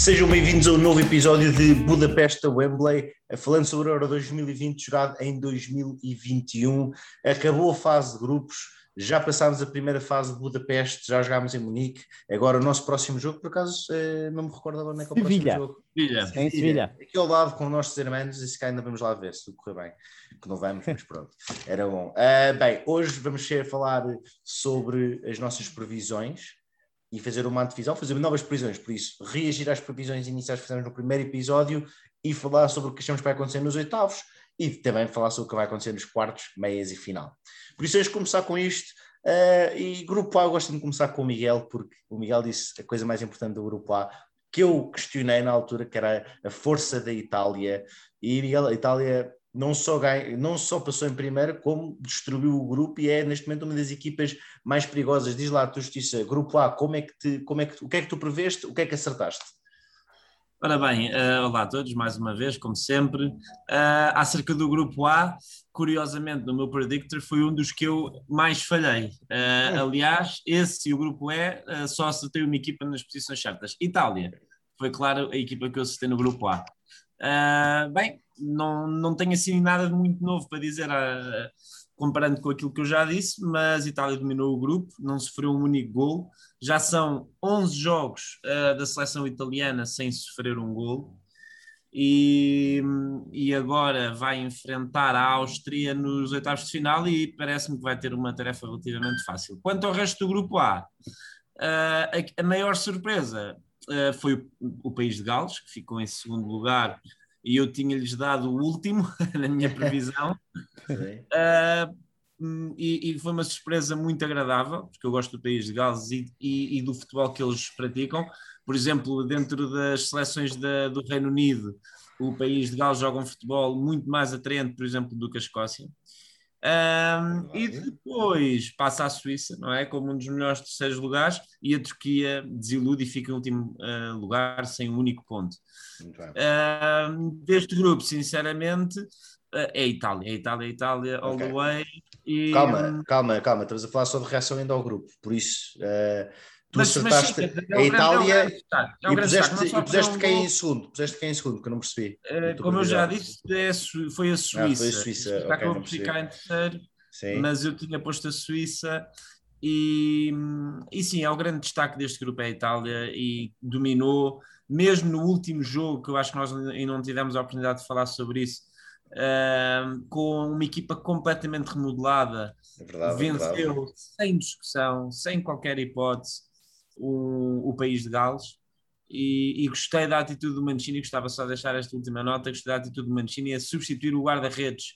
Sejam bem-vindos a um novo episódio de Budapeste a Wembley, falando sobre o Euro 2020, jogado em 2021. Acabou a fase de grupos, já passámos a primeira fase de Budapeste, já jogámos em Munique. Agora o nosso próximo jogo, por acaso, eh, não me recordo agora onde é que é o próximo Sevilha. jogo. Sevilha. Em Sevilha. Aqui ao lado com os nossos irmãos, e se cá ainda vamos lá ver se tudo correr bem. Que não vamos, mas pronto, era bom. Ah, bem, hoje vamos ser a falar sobre as nossas previsões e fazer uma antevisão, fazer novas previsões, por isso, reagir às previsões iniciais que fizemos no primeiro episódio e falar sobre o que achamos que vai acontecer nos oitavos e também falar sobre o que vai acontecer nos quartos, meias e final. Por isso, vamos começar com isto. Uh, e grupo A, eu gosto de começar com o Miguel, porque o Miguel disse a coisa mais importante do grupo A, que eu questionei na altura, que era a força da Itália. E Miguel, a Itália não só, ganha, não só passou em primeira, como destruiu o grupo e é neste momento uma das equipas mais perigosas. Diz lá, tu Justiça, grupo A, como é que te, como é que, o que é que tu preveste, o que é que acertaste? Ora bem, uh, olá a todos, mais uma vez, como sempre. Uh, acerca do grupo A, curiosamente, no meu predictor, foi um dos que eu mais falhei. Uh, aliás, esse e o grupo E só acertei uma equipa nas posições certas. Itália, foi claro a equipa que eu acertei no grupo A. bem, não, não tenho assim nada de muito novo para dizer, uh, comparando com aquilo que eu já disse, mas Itália dominou o grupo, não sofreu um único gol. Já são 11 jogos uh, da seleção italiana sem sofrer um gol. E, e agora vai enfrentar a Áustria nos oitavos de final e parece-me que vai ter uma tarefa relativamente fácil. Quanto ao resto do grupo A, uh, a, a, maior surpresa uh, foi o, o, país de Gales, que ficou em segundo lugar e eu tinha-lhes dado o último na minha previsão. uh, e, e, foi uma surpresa muito agradável, porque eu gosto do país de Gales e, e, e do futebol que eles praticam. Por exemplo, dentro das seleções da, do Reino Unido, o país de Gales joga um futebol muito mais atraente, por exemplo, do que a Escócia. Um, e depois passa a Suíça, não é? Como um dos melhores terceiros lugares, e a Turquia desilude e fica em último uh, lugar sem um único ponto. Uh, deste grupo, sinceramente, uh, é a Itália, é a Itália, é a Itália, all okay. the way. E... Calma, calma, calma, estamos a falar de reação ainda ao grupo, por isso. Uh, tu mas, acertaste mas, sim, é a Itália é e puseste, e puseste quem em segundo? Puseste quem em segundo, que eu não percebi. Uh, como eu já disse, é, foi a Suíça. Ah, foi a Suíça. Está okay, por ficar em terceiro, mas eu tinha posto a Suíça. E, e sim, é o grande destaque deste grupo é a Itália e dominou, mesmo no último jogo, que eu acho que nós ainda não tivemos a oportunidade de falar sobre isso, uh, com uma equipa completamente remodelada, é verdade, venceu é sem discussão, sem qualquer hipótese, o, o país de Gales. E, e, gostei da atitude do Mancini, gostava só de deixar esta última nota, gostei da atitude do Mancini a substituir o guarda-redes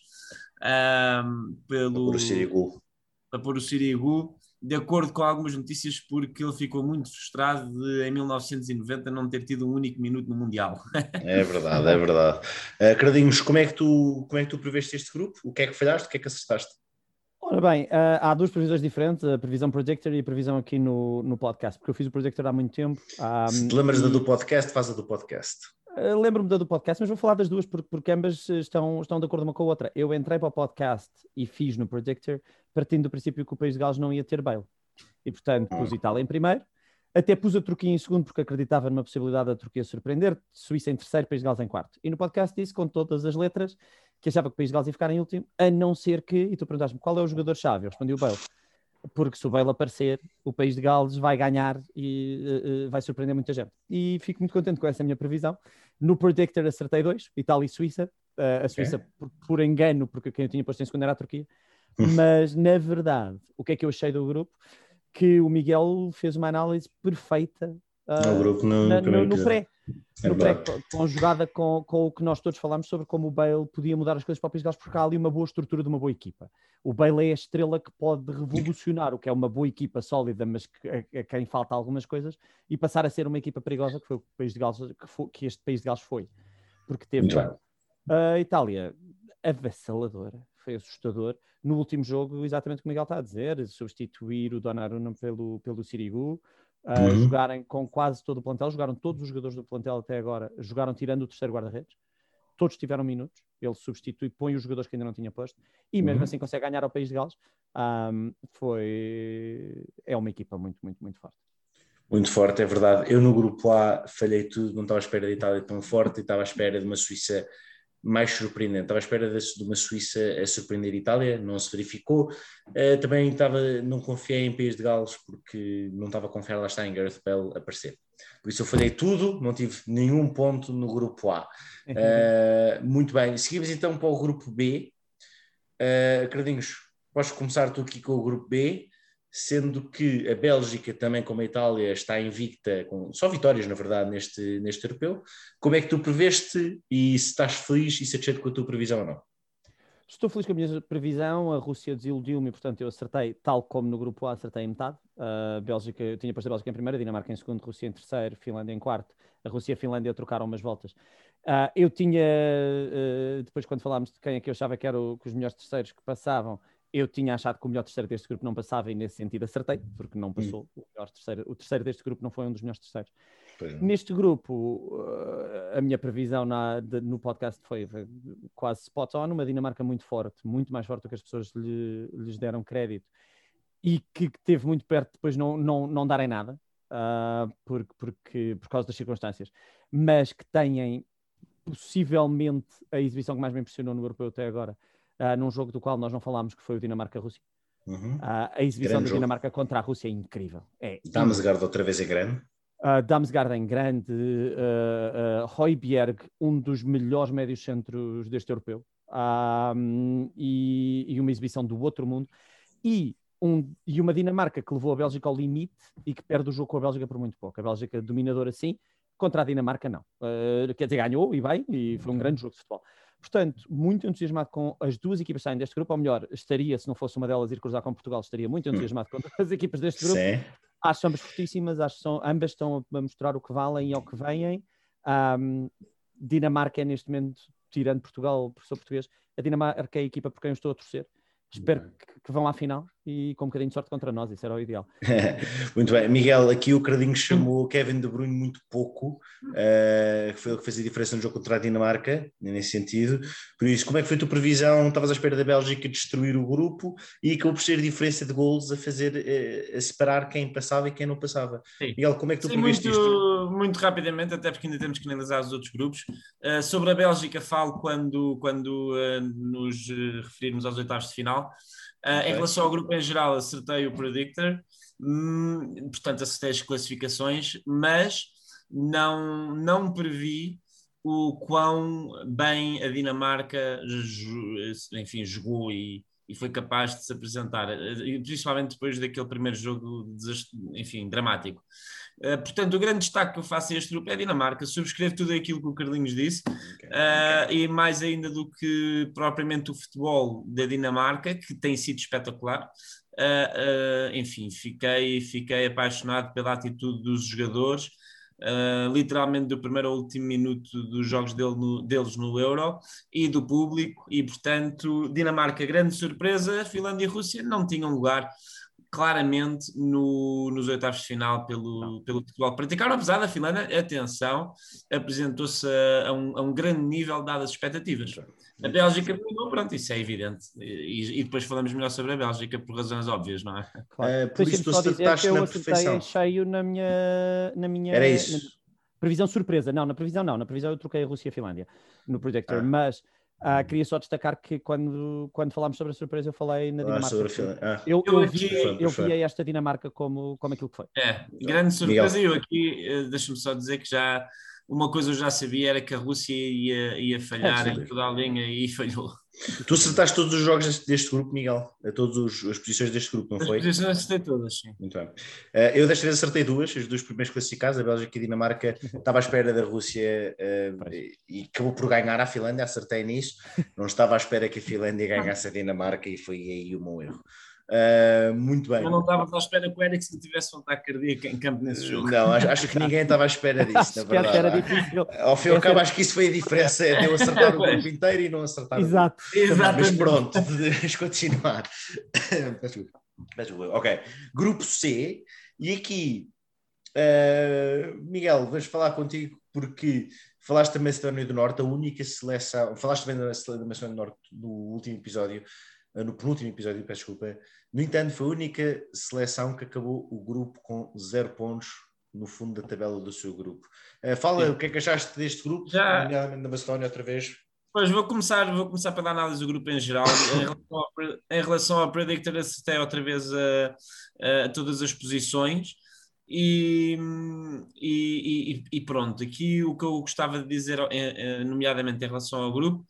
um, pelo... Para pôr o Sirigu. Para pôr o Sirigu, de acordo com algumas notícias, porque ele ficou muito frustrado de, em 1990, não ter tido um único minuto no Mundial. É verdade, é verdade. Uh, Cradinhos, como é, que tu, como é que tu preveste este grupo? O que é que falhaste? O que é que acertaste? Ora bem, uh, há duas previsões diferentes, a previsão Projector e a previsão aqui no, no podcast, porque eu fiz o Projector há muito tempo. Um, Se te lembras da do podcast, faz a do podcast. Uh, Lembro-me da do podcast, mas vou falar das duas porque, porque ambas estão, estão de acordo uma com a outra. Eu entrei para o podcast e fiz no Projector partindo do princípio que o país de Gales não ia ter bail. E, portanto, pus hum. Itália em primeiro, até pus a Turquia em segundo porque acreditava numa possibilidade da Turquia surpreender, Suíça em terceiro, País de Gales em quarto. E no podcast disse com todas as letras que achava que o País de Gales ia ficar em último, a não ser que, e tu perguntaste-me qual é o jogador-chave, eu respondi o Bale. Porque se o Bale aparecer, o País de Gales vai ganhar e uh, uh, vai surpreender muita gente. E fico muito contente com essa minha previsão. No Predictor acertei dois, Itália e Suíça. Uh, a Suíça okay. por, por, engano, porque quem eu tinha posto em segundo era a Turquia. Mas, na verdade, o que é que eu achei do grupo? Que o Miguel fez uma análise perfeita no, grupo, no, na, no, no pré. É no pré conjugada com, com o que nós todos falámos sobre como o Bale podia mudar as coisas para o País de Gales, porque há ali uma boa estrutura de uma boa equipa. O Bale é a estrela que pode revolucionar o que é uma boa equipa sólida, mas que, a, a quem falta algumas coisas, e passar a ser uma equipa perigosa, que foi o País de Gales, que, foi, que este País de Gales foi. Porque teve a Itália avassaladora, foi assustador. No último jogo, exatamente como o Miguel está a dizer, substituir o Donnarumma pelo, pelo Sirigu, uh, uhum. jogarem com quase todo o plantel, jogaram todos os jogadores do plantel até agora, jogaram tirando o terceiro guarda-redes, todos tiveram minutos, ele substitui, põe os jogadores que ainda não tinha posto, e mesmo uhum. assim consegue ganhar ao País de Gales. Um, foi... É uma equipa muito, muito, muito forte. Muito forte, é verdade. Eu no grupo A falhei tudo, não estava à espera de Itália tão forte, estava à espera de uma Suíça mais surpreendente. Estava à espera de, uma Suíça a surpreender a Itália, não se verificou. Uh, também estava, não confiei em País de Gales porque não estava a confiar lá está em Gareth Bell aparecer. Por isso eu falhei tudo, não tive nenhum ponto no grupo A. Uh, muito bem, seguimos então para o grupo B. Uh, Cardinhos, podes começar tu aqui com o grupo B sendo que a Bélgica, também como a Itália, está invicta, com só vitórias, na verdade, neste, neste europeu. Como é que tu preveste e se estás feliz e satisfeito com a tua previsão ou não? Estou feliz com a minha previsão. A Rússia desiludiu-me, portanto, eu acertei, tal como no grupo A, acertei em metade. A Bélgica, eu tinha posto a Bélgica em primeiro, a Dinamarca em segundo, Rússia em terceiro, Finlândia em quarto. A Rússia e a Finlândia trocaram umas voltas. Uh, eu tinha, uh, depois, quando falámos de quem é que eu achava que eram os melhores terceiros que passavam, eu tinha achado que o melhor terceiro deste grupo não passava e nesse sentido acertei, porque não passou. Hum. O, melhor terceiro, o terceiro deste grupo não foi um dos melhores terceiros. Neste grupo, uh, a minha previsão na, de, no podcast foi, quase spot on, uma Dinamarca muito forte, muito mais forte do que as pessoas lhe, lhes deram crédito e que, que teve muito perto depois não, não, não darem nada, uh, porque, porque, por causa das circunstâncias, mas que têm possivelmente a exibição que mais me impressionou no europeu até agora, uh, num jogo do qual nós não falámos, que foi o Dinamarca-Rússia. Uhum. Uh, a exibição grande da Dinamarca jogo. contra a Rússia é incrível. É Damsgaard outra vez é grande. Uh, Damsgaard é grande, uh, uh, um dos melhores médios centros deste europeu, um, e, e, uma exibição do outro mundo, e, um, e uma Dinamarca que levou a Bélgica ao limite e que perde o jogo com a Bélgica por muito pouco. A Bélgica dominadora sim, contra a Dinamarca não. Uh, quer dizer, ganhou e bem, e foi um grande jogo de futebol. Portanto, muito entusiasmado com as duas equipas que saem deste grupo, ou melhor, estaria, se não fosse uma delas ir cruzar com Portugal, estaria muito hum. entusiasmado com as equipas deste grupo. Sim. Acho ambas fortíssimas, acho que são, ambas estão a mostrar o que valem e ao que vêm. Um, Dinamarca é neste momento, tirando Portugal, professor português, a Dinamarca é a equipa por quem eu estou a torcer. Espero que, que, vão à final e com um bocadinho de sorte contra nós, isso era o ideal. muito bem. Miguel, aqui o Cardinho chamou Kevin De Bruyne muito pouco, uh, foi ele que fez a diferença no jogo contra a Dinamarca, nesse sentido. Por isso, como é que foi a tua previsão? Estavas à espera da Bélgica destruir o grupo e acabou por ser diferença de golos a fazer, uh, a separar quem passava e quem não passava. Sim. Miguel, como é que tu Sim, previste muito, isto? Muito rapidamente, até porque ainda temos que analisar os outros grupos. Uh, sobre a Bélgica falo quando, quando nos referirmos aos oitavos de final. Uh, okay. Em relação ao grupo em geral, acertei o Predictor, hum, portanto, acertei as classificações, mas não, não previ o quão bem a Dinamarca enfim, jogou e, e foi capaz de se apresentar, principalmente depois daquele primeiro jogo, enfim, dramático. Uh, portanto, o grande destaque que eu faço a este grupo é a Dinamarca. Subscrevo tudo aquilo que o Carlinhos disse, okay, uh, okay. e mais ainda do que propriamente o futebol da Dinamarca, que tem sido espetacular. Uh, enfim, fiquei, fiquei apaixonado pela atitude dos jogadores. Uh, literalmente do primeiro ao último minuto dos jogos dele no, deles no Euro e do público, e portanto, Dinamarca, grande surpresa, Finlândia e Rússia não tinham lugar claramente no, nos oitavos de final pelo, pelo futebol praticado, apesar da Finlândia, atenção, apresentou-se a, a, um, a, um, grande nível dadas as expectativas. A Bélgica dominou, pronto, isso é evidente. E, e, depois falamos melhor sobre a Bélgica por razões óbvias, não é? Claro. É, por isso dizer que eu acertei cheio na minha, na minha Era isso. Na, previsão surpresa. Não, na previsão não. Na previsão eu troquei a Rússia e a Finlândia no Projector, ah. mas ah, queria só destacar que quando, quando falámos sobre a surpresa eu falei na ah, Dinamarca. Ah, eu, eu, eu, vi, eu vi esta Dinamarca como, como aquilo que foi. É, grande surpresa. E eu aqui, eh, deixa-me só dizer que já uma coisa eu já sabia era que a Rússia ia, ia falhar é, em toda a linha e falhou. Tu acertaste todos os jogos deste, deste grupo, Miguel? A todas as posições deste grupo, não as foi? As posições acertei todas, sim. Muito bem. Uh, eu desta vez acertei duas, as duas primeiras classificadas, a Bélgica e a Dinamarca. Estava à espera da Rússia uh, e acabou por ganhar a Finlândia, acertei nisso. Não estava à espera que a Finlândia ganhasse a Dinamarca e foi aí o meu erro. Uh, muito bem. Mas não estava à espera que o Eriksen tivesse um ataque cardíaco em campo nesse jogo. Não, acho, acho que ninguém estava à espera disso, na verdade. Era difícil. Ao fim e ao cabo, acho que isso foi a diferença de eu acertar o grupo inteiro e não acertar Exato. o grupo. Exato. Mas pronto, deixa continuar. ok. Grupo C, e aqui, uh, Miguel, vamos falar contigo porque falaste da Macedónia do Norte, a única seleção, falaste também da Macedónia do Norte no último episódio, no penúltimo episódio, peço desculpa. No entanto, foi a única seleção que acabou o grupo com zero pontos no fundo da tabela do seu grupo. Uh, fala Sim. o que é que achaste deste grupo, Já... na Macedónia outra vez. Pois vou começar, vou começar pela análise do grupo em geral. em, relação ao, em relação ao Predictor, acertei outra vez a, a, todas as posições. E, e, e, pronto, aqui o que eu gostava de dizer, nomeadamente em relação ao grupo,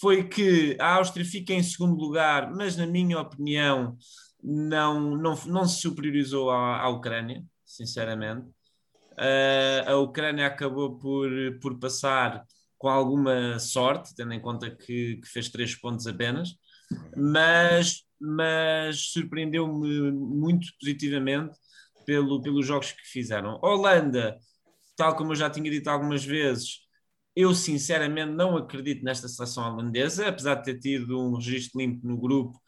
foi que a Áustria fica em segundo lugar, mas na minha opinião não, não, não se superiorizou à, à Ucrânia, sinceramente. Uh, a Ucrânia acabou por, por passar com alguma sorte, tendo em conta que, que fez três pontos apenas, mas, mas surpreendeu-me muito positivamente pelo, pelos jogos que fizeram. Holanda, tal como eu já tinha dito algumas vezes, eu sinceramente não acredito nesta seleção holandesa, apesar de ter tido um registro limpo no grupo,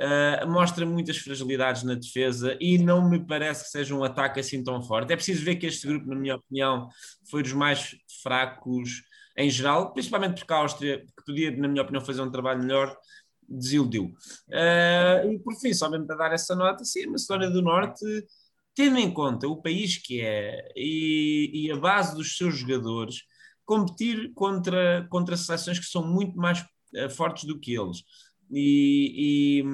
uh, mostra muitas fragilidades na defesa e não me parece que seja um ataque assim tão forte. É preciso ver que este grupo, na minha opinião, foi dos mais fracos em geral, principalmente porque a Áustria, que podia, na minha opinião, fazer um trabalho melhor, desiludiu. Uh, e por fim, só mesmo para dar essa nota, sim, a Macedónia do Norte tendo em conta o país que é e, e, a base dos seus jogadores, competir contra, contra seleções que são muito mais uh, fortes do que eles. E, e,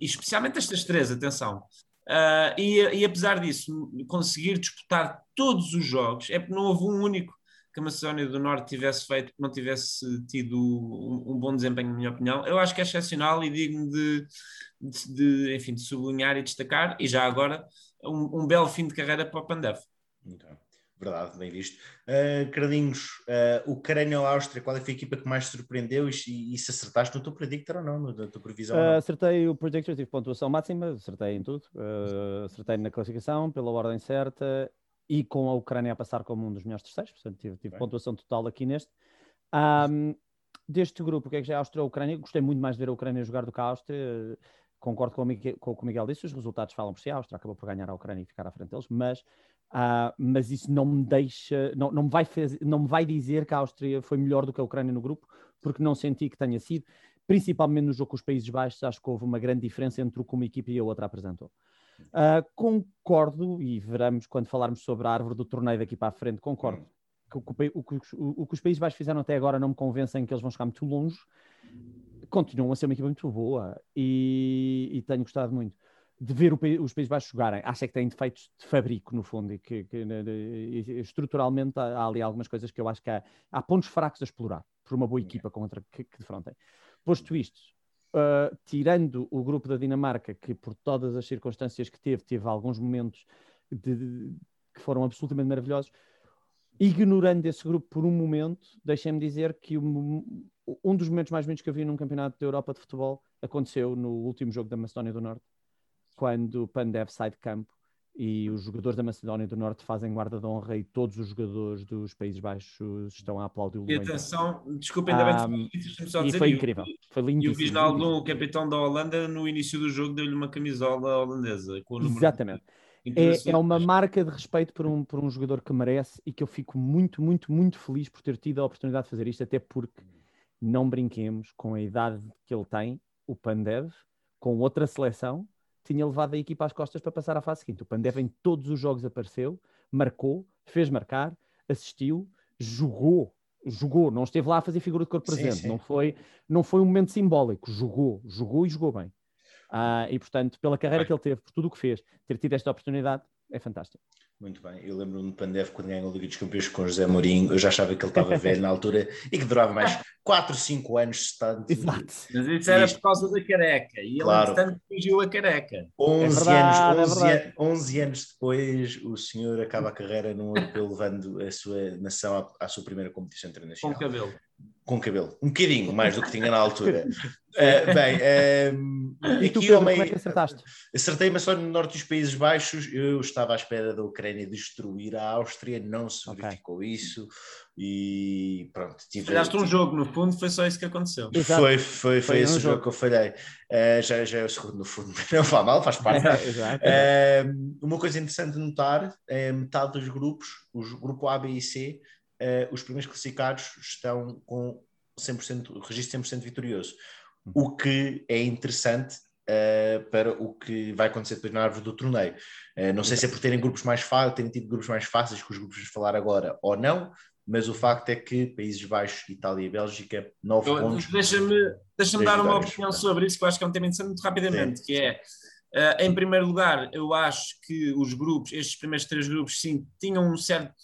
e, especialmente estas três, atenção. Uh, e, e, apesar disso, conseguir disputar todos os jogos, é porque não houve um único que a Macedónia do Norte tivesse feito, que não tivesse tido um, um, bom desempenho, na minha opinião. Eu acho que é excepcional e digno de, de, de enfim, de sublinhar e destacar. E já agora, um, um belo fim de carreira para o Pandev. Então, verdade, bem visto. Uh, Carlinhos, uh, Ucrânia ou Áustria, qual é a equipa que mais surpreendeu e, e se acertaste no teu predictor ou não, na tua previsão? Uh, acertei o predictor, tive pontuação máxima, acertei em tudo, uh, acertei na classificação, pela ordem certa e com a Ucrânia a passar como um dos melhores terceiros, portanto tive, tive pontuação total aqui neste. Um, deste grupo, o que é que já é a Áustria e a Ucrânia? Gostei muito mais de ver a Ucrânia jogar do que a Áustria concordo com o, Miguel, com o que o Miguel disse, os resultados falam por si, a Áustria acabou por ganhar a Ucrânia e ficar à frente deles, mas, uh, mas isso não me deixa, não, não, me vai fazer, não me vai dizer que a Áustria foi melhor do que a Ucrânia no grupo, porque não senti que tenha sido, principalmente no jogo com os Países Baixos, acho que houve uma grande diferença entre o que uma equipe e a outra apresentou. Uh, concordo, e veremos quando falarmos sobre a árvore do torneio daqui para a frente, concordo. Que o, o, o, o que os Países Baixos fizeram até agora não me convencem que eles vão chegar muito longe, continuam a ser uma equipa muito boa e, e tenho gostado muito de ver o, os Países Baixos jogarem. Acho é que têm defeitos de fabrico, no fundo, e que, que estruturalmente há, há, ali algumas coisas que eu acho que há, há pontos fracos a explorar por uma boa equipa contra que, que defrontem. Posto isto, uh, tirando o grupo da Dinamarca, que por todas as circunstâncias que teve, teve alguns momentos de, de, que foram absolutamente maravilhosos, ignorando esse grupo por um momento, deixem-me dizer que um dos momentos mais bonitos que eu vi num campeonato da Europa de futebol aconteceu no último jogo da Macedónia do Norte, quando o Pandev sai de campo e os jogadores da Macedónia do Norte fazem guarda de honra e todos os jogadores dos Países Baixos estão a aplaudir o E atenção, desculpa, ainda bem que um, E foi incrível, foi lindo. E o Wijnaldum, o capitão da Holanda, no início do jogo deu-lhe uma camisola holandesa. Com o número Exatamente. É, é, uma marca de respeito por um, por um jogador que merece e que eu fico muito, muito, muito feliz por ter tido a oportunidade de fazer isto, até porque não brinquemos com a idade que ele tem, o Pandev, com outra seleção, tinha levado a equipa às costas para passar à fase seguinte. O Pandev em todos os jogos apareceu, marcou, fez marcar, assistiu, jogou, jogou, não esteve lá a fazer figura de corpo sim, presente, sim. Não, foi, não foi um momento simbólico, jogou, jogou e jogou bem. Ah, e portanto, pela carreira que ele teve, por tudo o que fez, ter tido esta oportunidade, é fantástico. Muito bem, eu lembro-me de Pandev quando ganhou a Liga dos Campeões com José Mourinho, eu já achava que ele estava velho na altura e que durava mais 4, 5 anos estando. Exato. Mas isso era por causa da careca e claro. ele, portanto, fugiu a careca. 11, é verdade, anos, 11, é 11 anos depois, o senhor acaba a carreira num europeu levando a sua nação à, à sua primeira competição internacional. Com cabelo com cabelo, um bocadinho mais do que tinha na altura. Uh, bem, uh, e tu, Pedro, como é que acertaste? Acertei, mas só no norte dos Países Baixos. Eu estava à espera da Ucrânia destruir a Áustria, não se verificou okay. isso. E pronto, tive. Falhaste um jogo, no fundo, foi só isso que aconteceu. Exato. Foi, foi, foi, foi esse um jogo. jogo que eu falhei. Uh, já, já é o segundo, no fundo, não faz mal, faz parte. uh, uma coisa interessante de notar é metade dos grupos, os grupo A, B e C uh, os primeiros classificados estão com 100%, registro 100% vitorioso. Uhum. O que é interessante uh, para o que vai acontecer depois na árvore do torneio. Uh, não sei se é por terem grupos mais fáceis, terem tido grupos mais fáceis que os grupos de falar agora ou não, mas o facto é que Países Baixos, Itália e Bélgica, nove eu, pontos. Deixa-me deixa dar uma opinião sobre isso, que eu acho que é um tema interessante muito rapidamente, sim. que é, uh, em primeiro lugar, eu acho que os grupos, estes primeiros três grupos, sim, tinham um certo,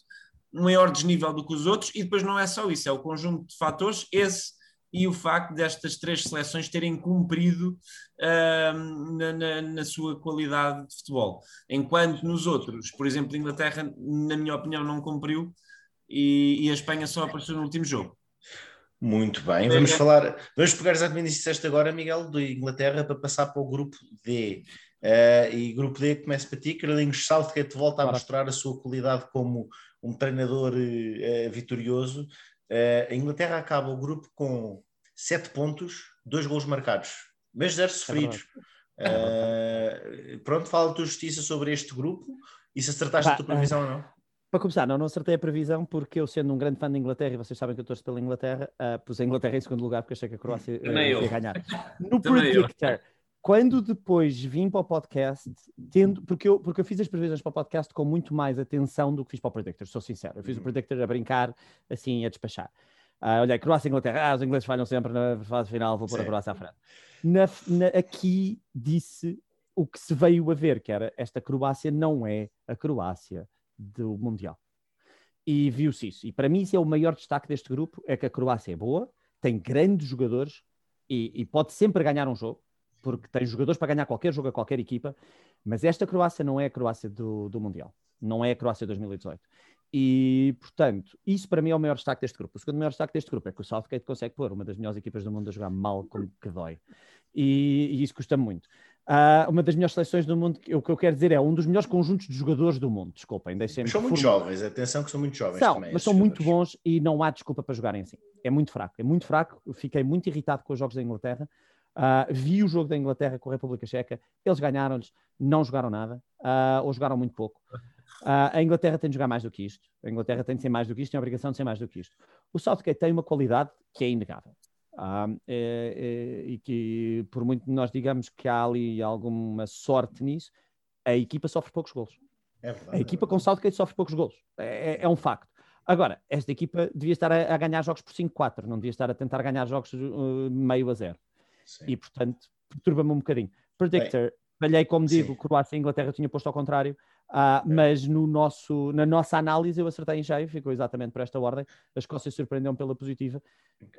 maior desnível do que os outros, e depois não é só isso, é o conjunto de fatores, esse e o facto destas três seleções terem cumprido uh, na, na, na, sua qualidade de futebol. Enquanto nos outros, por exemplo, a Inglaterra, na minha opinião, não cumpriu e, e a Espanha só apareceu no último jogo. Muito bem, vamos é. falar, vamos pegar exatamente isso que disseste agora, Miguel, de Inglaterra, para passar para o grupo D. Uh, e grupo D começa para ti, Carlinhos Southgate volta a mostrar a sua qualidade como um treinador uh, vitorioso. Uh, a Inglaterra acaba o grupo com 7 pontos, 2 gols marcados, mas 0 sofridos. É pronto, fala a tua justiça sobre este grupo e se acertaste a tua previsão ou não. Para começar, não, não acertei a previsão porque eu, sendo um grande fã da Inglaterra, e vocês sabem que eu torço pela Inglaterra, uh, pus a Inglaterra em segundo lugar porque achei que a Croácia uh, ia ganhar. No Predictor, quando depois vim para o podcast, tendo, porque, eu, porque eu fiz as previsões para o podcast com muito mais atenção do que fiz para o Predictor, sou sincero. Eu fiz o uhum. Predictor a brincar, assim, a despachar. Uh, olha, Croácia e Inglaterra, ah, os ingleses falham sempre na fase final, vou pôr a Croácia à frente. Na, na, aqui disse o que se veio a ver, que era esta Croácia não é a Croácia do Mundial. E viu-se isso. E para mim, isso é o maior destaque deste grupo: é que a Croácia é boa, tem grandes jogadores e, e pode sempre ganhar um jogo, porque tem jogadores para ganhar qualquer jogo a qualquer equipa. Mas esta Croácia não é a Croácia do, do Mundial, não é a Croácia 2018. E, portanto, isso para mim é o maior destaque deste grupo. O segundo maior destaque deste grupo é que o Southgate consegue pôr uma das melhores equipas do mundo a jogar mal como que dói. E, e isso custa muito. Uh, uma das melhores seleções do mundo, o que eu quero dizer é um dos melhores conjuntos de jogadores do mundo. Desculpem, deixem-me. São muito jovens, atenção que são muito jovens são, também. Mas são jogadores. muito bons e não há desculpa para jogarem assim. É muito fraco, é muito fraco. Eu fiquei muito irritado com os jogos da Inglaterra. Uh, vi o jogo da Inglaterra com a República Checa, eles ganharam-lhes, não jogaram nada, uh, ou jogaram muito pouco. a Inglaterra tem de jogar mais do que isto. A Inglaterra tem de ser mais do que isto, tem a obrigação de ser mais do que isto. O Southgate tem uma qualidade que é inegável. É, é, e que, por muito nós digamos que há ali alguma sorte nisso, a equipa sofre poucos golos. É verdade, a equipa é com Southgate sofre poucos golos. É, é, um facto. Agora, esta equipa devia estar a, a ganhar jogos por 5-4, não devia estar a tentar ganhar jogos uh, meio a zero. Sim. E, portanto, perturba-me um bocadinho. Predictor, falhei como digo, Croácia e Inglaterra tinha posto ao contrário. Uh, mas no nosso, na nossa análise eu acertei em cheio, ficou exatamente por esta ordem. A Escócia surpreendeu-me pela positiva,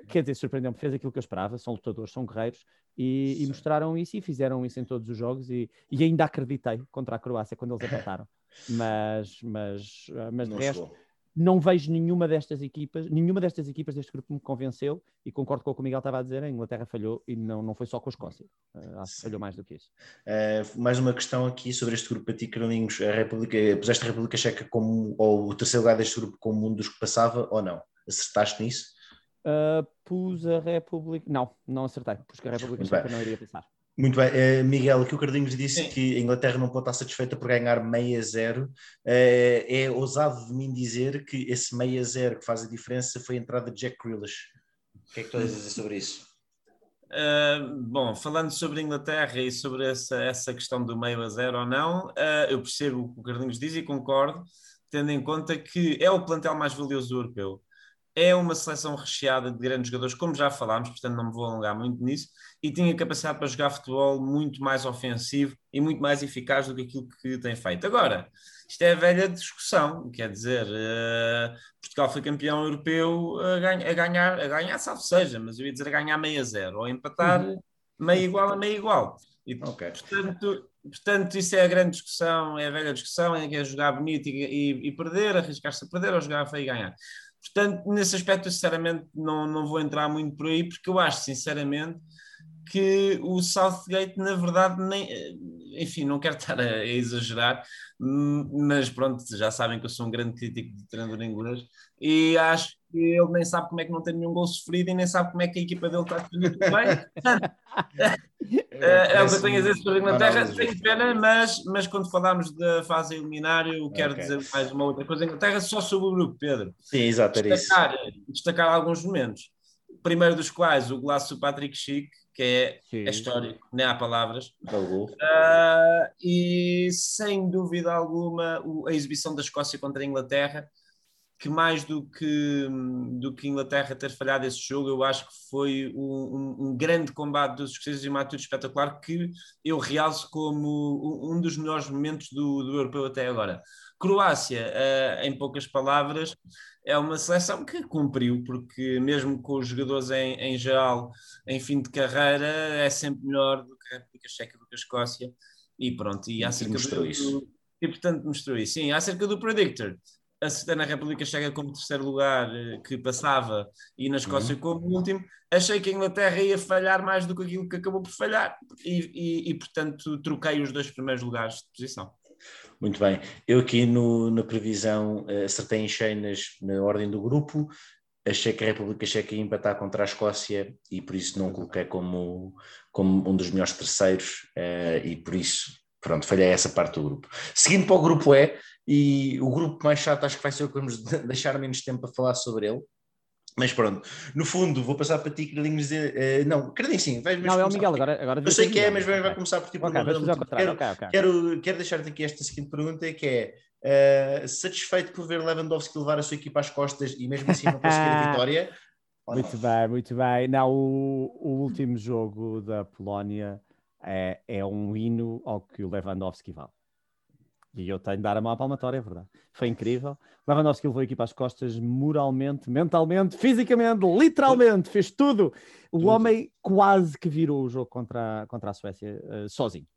quer dizer, surpreendeu-me, fez aquilo que eu esperava, são lutadores, são guerreiros, e, e mostraram isso e fizeram isso em todos os jogos, e, e ainda acreditei contra a Croácia quando eles apertaram. Mas, mas, mas de resto, não vejo nenhuma destas equipas, nenhuma destas equipas deste grupo me convenceu e concordo com o que o Miguel estava a dizer, a Inglaterra falhou e não, não foi só com a Escócia, uh, falhou mais do que isso. Uh, mais uma questão aqui sobre este grupo para ti, Carlinhos, a República, puseste a República Checa como, ou o terceiro lugar deste grupo como um dos que passava ou não? Acertaste nisso? Uh, pus a República, não, não acertei, pus que a República Checa não iria passar. Muito bem, uh, Miguel, aqui o Cardinhos disse Sim. que a Inglaterra não pode estar satisfeita por ganhar meia zero. Uh, é ousado de mim dizer que esse meia zero que faz a diferença foi a entrada de Jack Grealish. O que é que tu tens a dizer sobre isso? Uh, bom, falando sobre a Inglaterra e sobre essa, essa questão do meio a zero ou não, eu percebo o que o Cardinhos diz e concordo, tendo em conta que é o plantel mais valioso do europeu é uma seleção recheada de grandes jogadores, como já falámos, portanto não me vou alongar muito nisso, e tinha capacidade para jogar futebol muito mais ofensivo e muito mais eficaz do que aquilo que tem feito. Agora, isto é a velha discussão, quer dizer, uh, Portugal foi campeão europeu a, ganha, a, ganhar, a ganhar, salvo seja, mas eu ia dizer a ganhar meio a zero, ou empatar uhum. meio igual a meio igual. E, okay. portanto, portanto, isso é a grande discussão, é a velha discussão, é que é jogar bonito e, e, e perder, arriscar-se a perder ou jogar feio e ganhar. Portanto, nesse aspecto, eu sinceramente não, não vou entrar muito por aí, porque eu acho, sinceramente, que o Southgate, na verdade, nem. Enfim, não quero estar a, exagerar, mas pronto, já sabem que eu sou um grande crítico de treinador inglês e acho que ele nem sabe como é que não tem nenhum gol sofrido e nem sabe como é que a equipa dele está a defender bem. é, é o que eu tenho a dizer sobre a Inglaterra. Tenho pena, mas, mas quando falarmos da fase eliminar, eu quero okay. dizer mais uma outra coisa. A Inglaterra só sobre o grupo, Pedro. Sim, exato, destacar, destacar alguns momentos. O primeiro dos quais, o golaço do Patrick Schick, que é, Sim. é histórico, nem há palavras. Ah, e sem dúvida alguma, o- a exibição da Escócia contra a Inglaterra, que mais do que, do que Inglaterra ter falhado esse jogo, eu acho que foi um, um- um grande combate dos escoceses e uma atitude espetacular que eu realço como um, dos melhores momentos do, do europeu até agora. Croácia, ah, em poucas palavras, é uma seleção que cumpriu, porque mesmo com os jogadores em, em geral em fim de carreira, é sempre melhor do que a República Checa, do que a Escócia. E pronto, e E acerca mostrou do, isso. E portanto mostrou isso. Sim, acerca do Predictor, acertei na República Checa como terceiro lugar, eh, que passava, e na Escócia como último. Achei que a Inglaterra ia falhar mais do que aquilo que acabou por falhar, e, e, e, portanto troquei os dois primeiros lugares de posição. Muito bem. Eu aqui no- na previsão eh, acertei em cheio nas- na ordem do grupo. Achei que a República Checa ia empatar contra a Escócia e por isso não coloquei como, como um dos melhores terceiros eh, e por isso, pronto, falhei essa parte do grupo. Seguindo para o grupo E, e o grupo mais chato acho que vai ser o que vamos deixar menos tempo para falar sobre ele. Mas pronto, no fundo, vou passar para ti, Carlinhos, dizer. eh, não, Carlinhos, sim, vais Não, é o Miguel, agora, agora Eu sei que é, mas vai, vai começar por ti. por Ok, uma vamos fazer ao razão. contrário. Quero- Ok, ok. Quero, quero deixar-te aqui esta seguinte pergunta, que é eh, satisfeito por ver Lewandowski levar a sua equipa às costas e mesmo assim não conseguir a vitória? Muito bem, muito bem. Não, o, o último jogo da Polónia é, é um hino ao que o Lewandowski vale. E eu tenho de dar a mão à palmatória, é verdade. Foi incrível. Lewandowski levou a equipa às costas moralmente, mentalmente, fisicamente, literalmente, fez tudo. O Tudo. homem quase que virou o jogo contra, a- contra a Suécia eh, sozinho.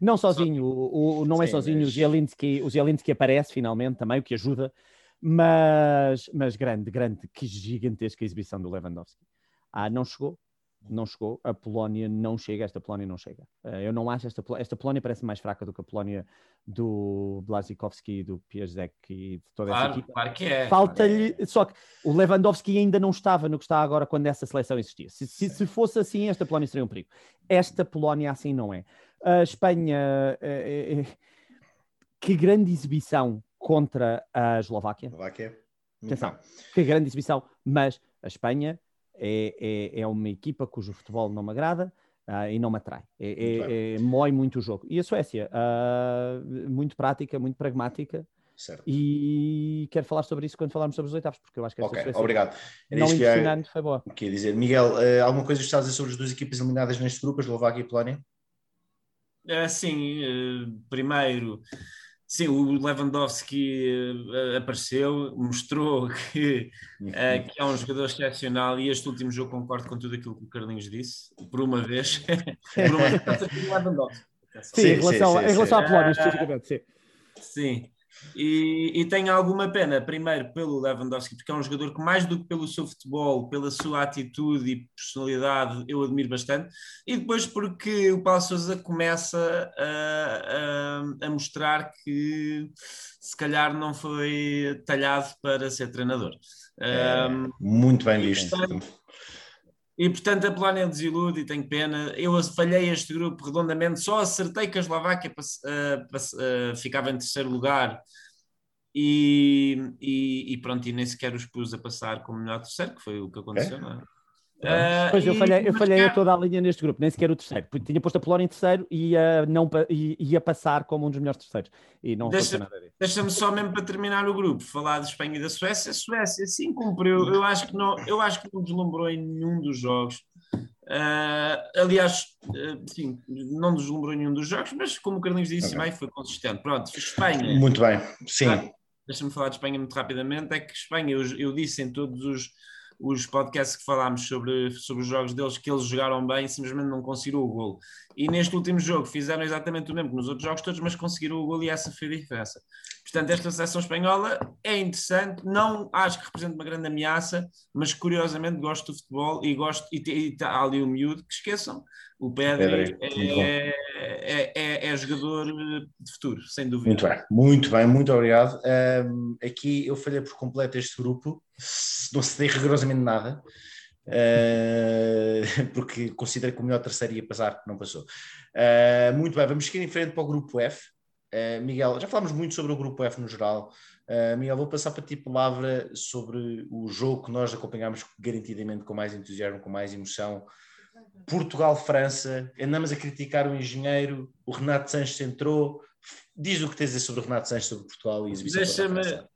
Não sozinho, o, o- não é Sim, sozinho, mas- o Zielinski, o Zielinski aparece finalmente também, o que ajuda, mas, mas grande, grande, que gigantesca exibição do Lewandowski. Ah, não chegou, não chegou, a Polónia não chega, esta Polónia não chega. Ah, eu não acho esta, Pol- esta Polónia parece mais fraca do que a Polónia do Blazikowski, do Piasek e de toda essa Claro, equipa. claro que é. Falta-lhe, só que o Lewandowski ainda não estava no que está agora quando essa seleção existia. Se, se, se fosse assim, esta Polónia seria um perigo. Esta Polónia assim não é. A Espanha, eh, eh, que grande exibição contra a Eslováquia. Eslováquia. Atenção, que grande exibição, mas a Espanha é, é, é uma equipa cujo futebol não me agrada ah, e não me atrai. É, é, é, mói muito o jogo. E a Suécia, ah, muito prática, muito pragmática, Certo. e quero falar sobre isso quando falarmos sobre os oitavos, porque eu acho que esta Ok, Suécia obrigado. Era não impressionante, foi boa. que ia dizer. Miguel, eh, alguma coisa que estás a dizer sobre as duas equipas eliminadas neste grupo, a Eslováquia e a Polónia? É, sim, eh, primeiro, sim, o Lewandowski eh, apareceu, mostrou que, eh, que é um jogador excepcional e este último jogo concordo com tudo aquilo que o Carlinhos disse, por uma vez. por uma vez, o Lewandowski. Sim, Sim, em relação, sim, em sim, relação sim. à Polónia, especificamente, sim. Sim. E, e tenho alguma pena, primeiro, pelo Lewandowski, porque é um jogador que, mais do que pelo seu futebol, pela sua atitude e personalidade, eu admiro bastante. E depois, porque o Paulo Souza começa a, a, a mostrar que se calhar não foi talhado para ser treinador. É, Um, muito bem visto. portanto- e portanto a Polónia desilude e tenho pena. Eu falhei este grupo redondamente, só acertei que a Eslováquia pass- ah, ficava em terceiro lugar e, e, e pronto, e nem sequer os pus a passar como melhor terceiro, que foi o que aconteceu, não é? Ah, Pois eu falhei, eu falhei a toda a linha neste grupo, nem sequer o terceiro. porque Tinha posto a Polónia em terceiro e ia, não, pa- e- ia passar como um dos melhores terceiros. E não Deixa- nada disso. Deixa-me só mesmo para terminar o grupo, falar de Espanha e da Suécia. A Suécia sim cumpriu, eu acho que não, eu acho que não deslumbrou em nenhum dos jogos. Ah, aliás, ah, sim, não deslumbrou em nenhum dos jogos, mas como o Carlinhos disse, Ok. bem, foi consistente. Pronto, Espanha. Muito bem. Sim. Ah, Deixa-me falar de Espanha muito rapidamente. É que Espanha, eu, eu disse em todos os, os podcasts que falámos sobre, sobre os jogos deles que eles jogaram bem, simplesmente não conseguiram o golo. E neste último jogo fizeram exatamente o mesmo que nos outros jogos todos, mas conseguiram o golo e essa foi a diferença. Portanto, esta seleção espanhola é interessante, não acho que representa uma grande ameaça, mas curiosamente gosto do futebol e gosto, e está ali o miúdo, que esqueçam, o Pedri muito bom. é, é, é, é jogador de futuro, sem dúvida. Muito bem, muito bem, muito obrigado. Aqui eu falhei por completo este grupo, não cedei rigorosamente nada, ah, porque considero que o melhor terceiro ia passar, não passou. Ah, muito bem, vamos seguir em frente para o grupo F. Ah, Miguel, já falámos muito sobre o grupo F no geral. Miguel, vou passar para ti a palavra sobre o jogo que nós acompanhámos garantidamente com mais entusiasmo, com mais emoção. Portugal-França, andamos a criticar o engenheiro, o Renato Sanches entrou. Diz o que tens a dizer sobre o Renato Sanches, sobre Portugal e a exibição Deixa-me,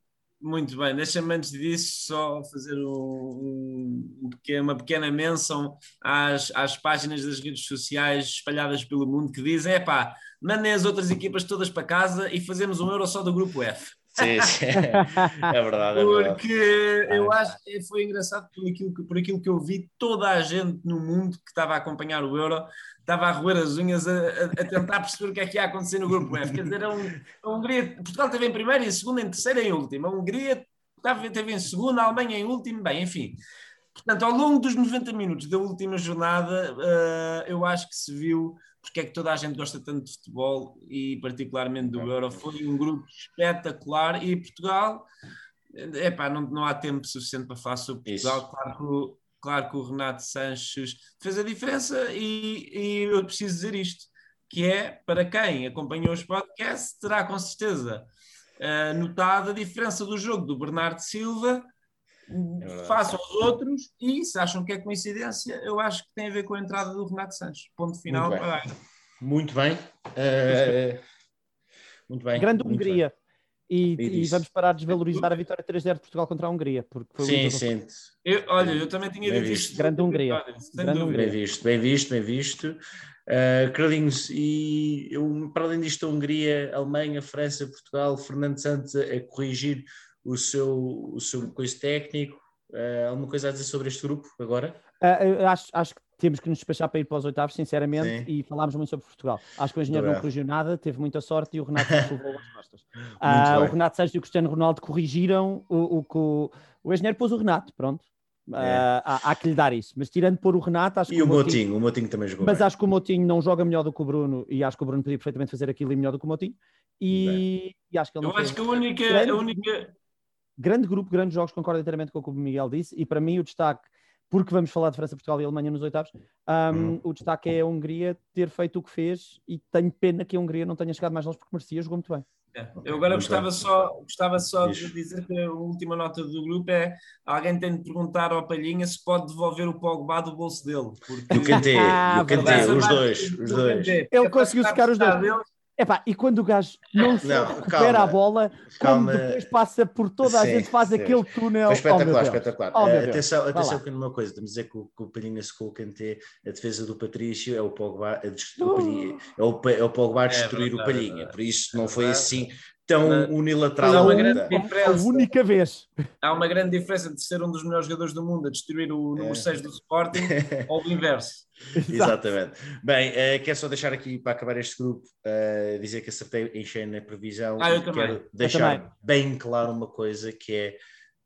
muito bem, deixa-me antes disso só fazer um, um uma pequena menção às, às páginas das redes sociais espalhadas pelo mundo que dizem: é pá, mandem as outras equipas todas para casa e fazemos um euro só do grupo F. Sim, sim. É verdade, é verdade. Porque eu acho que foi engraçado por aquilo, que, por aquilo que eu vi, toda a gente no mundo que estava a acompanhar o Euro estava a roer as unhas a, a- a tentar perceber o que é que ia acontecer no grupo F. Quer dizer, a, Hung- a Hungria, Portugal esteve em primeiro, em segundo, em terceiro e em último. A Hungria estava, esteve em segundo, a Alemanha em último, bem, enfim. Portanto, ao longo dos 90 minutos da última jornada, eh, eu acho que se viu porque é que toda a gente gosta tanto de futebol e particularmente do Euro. Foi um grupo espetacular e Portugal, epá, não, não há tempo suficiente para falar sobre Portugal. Claro que, o- claro que o Renato Sanches fez a diferença e, e eu preciso dizer isto, que é, para quem acompanhou os podcasts, terá com certeza eh, notado a diferença do jogo do Bernardo Silva verdade. façam os outros e se acham que é coincidência, eu acho que tem a ver com a entrada do Renato Sanches. Ponto final. Muito bem. Muito bem. Eh, muito bem. Grande muito Hungria. E, E e vamos parar de desvalorizar a vitória 3-0 de Portugal contra a Hungria. Porque foi bem. Sim, sim. Eu- olha, eu também tinha Bem dito visto. isto. Grande Hungria. Sem Grande dúvida. Bem visto, bem visto, bem visto. Uh, Carlinhos, e eu, para além disto, a Hungria, a Alemanha, a França, Portugal, Fernando Santos a, a corrigir o seu, o seu coisa técnico. Uh, alguma coisa a dizer sobre este grupo agora? Eu acho, acho que temos que nos despachar para ir para os oitavos, sinceramente, Sim. e falámos muito sobre Portugal. Acho que o engenheiro não corrigiu nada, teve muita sorte e o Renato Sanches levou as costas. Bem. o Renato Sanches e o Cristiano Ronaldo corrigiram o, o que o, o engenheiro pôs o Renato, pronto. Ah, há, há que lhe dar isso. Mas tirando pôr o Renato, acho É. E que o Moutinho- Motinho, o Motinho também jogou. Mas bem. acho que o Motinho não joga melhor do que o Bruno e acho que o Bruno podia perfeitamente fazer aquilo e melhor do que o Motinho. E, e acho que ele Eu fez. acho que a única, a única. Grande grupo, grandes jogos, concordo inteiramente com o que o Miguel disse. E para mim o destaque, porque vamos falar de França, Portugal e Alemanha nos oitavos, um, Uhum. o destaque é a Hungria ter feito o que fez e tenho pena que a Hungria não tenha chegado mais longe porque merecia, jogou muito bem. É, Eu agora Muito gostava bem. só, gostava só de dizer que a última nota do grupo é alguém tem de perguntar ao Palhinha se pode devolver o Pogba do bolso dele. Porque E o Kanté, Ah, o Kanté, verdade. os dois, os dois. Ele conseguiu secar os dois. Epá, e quando o gajo não só Não, recupera calma. a bola, Calma. depois passa por toda a Sim, gente, faz sim. aquele túnel. Foi Oh, espetacular, Deus. espetacular. Oh, Deus. atenção, atenção que numa coisa, estamos a dizer que o, que o Palhinha secou o Kanté, a defesa do Patrício é o Pogba a destruir o Oh. Palhinha, é o, é o Pogba a É destruir o verdade, é Palhinha, verdade. por isso É não foi verdade. assim tão Mas- unilateral. Há uma grande luta. A diferença. única vez. Há uma grande diferença de ser um dos melhores jogadores do mundo a destruir o número É. 6 do Sporting ou o inverso. Exatamente. Bem, eh, quero só deixar aqui para acabar este grupo, eh, dizer que acertei em cheio na previsão. Ah, eu e também. Quero deixar bem claro uma coisa que é,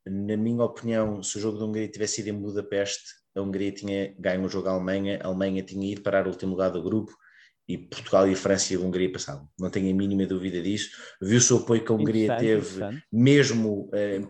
na minha opinião, se o jogo da Hungria tivesse sido em Budapeste, a Hungria tinha ganho o jogo à Alemanha, a Alemanha tinha ido parar o último lugar do grupo e Portugal e a França e a Hungria passavam. Não tenho a mínima dúvida disso. Viu-se o apoio que a Hungria teve mesmo eh,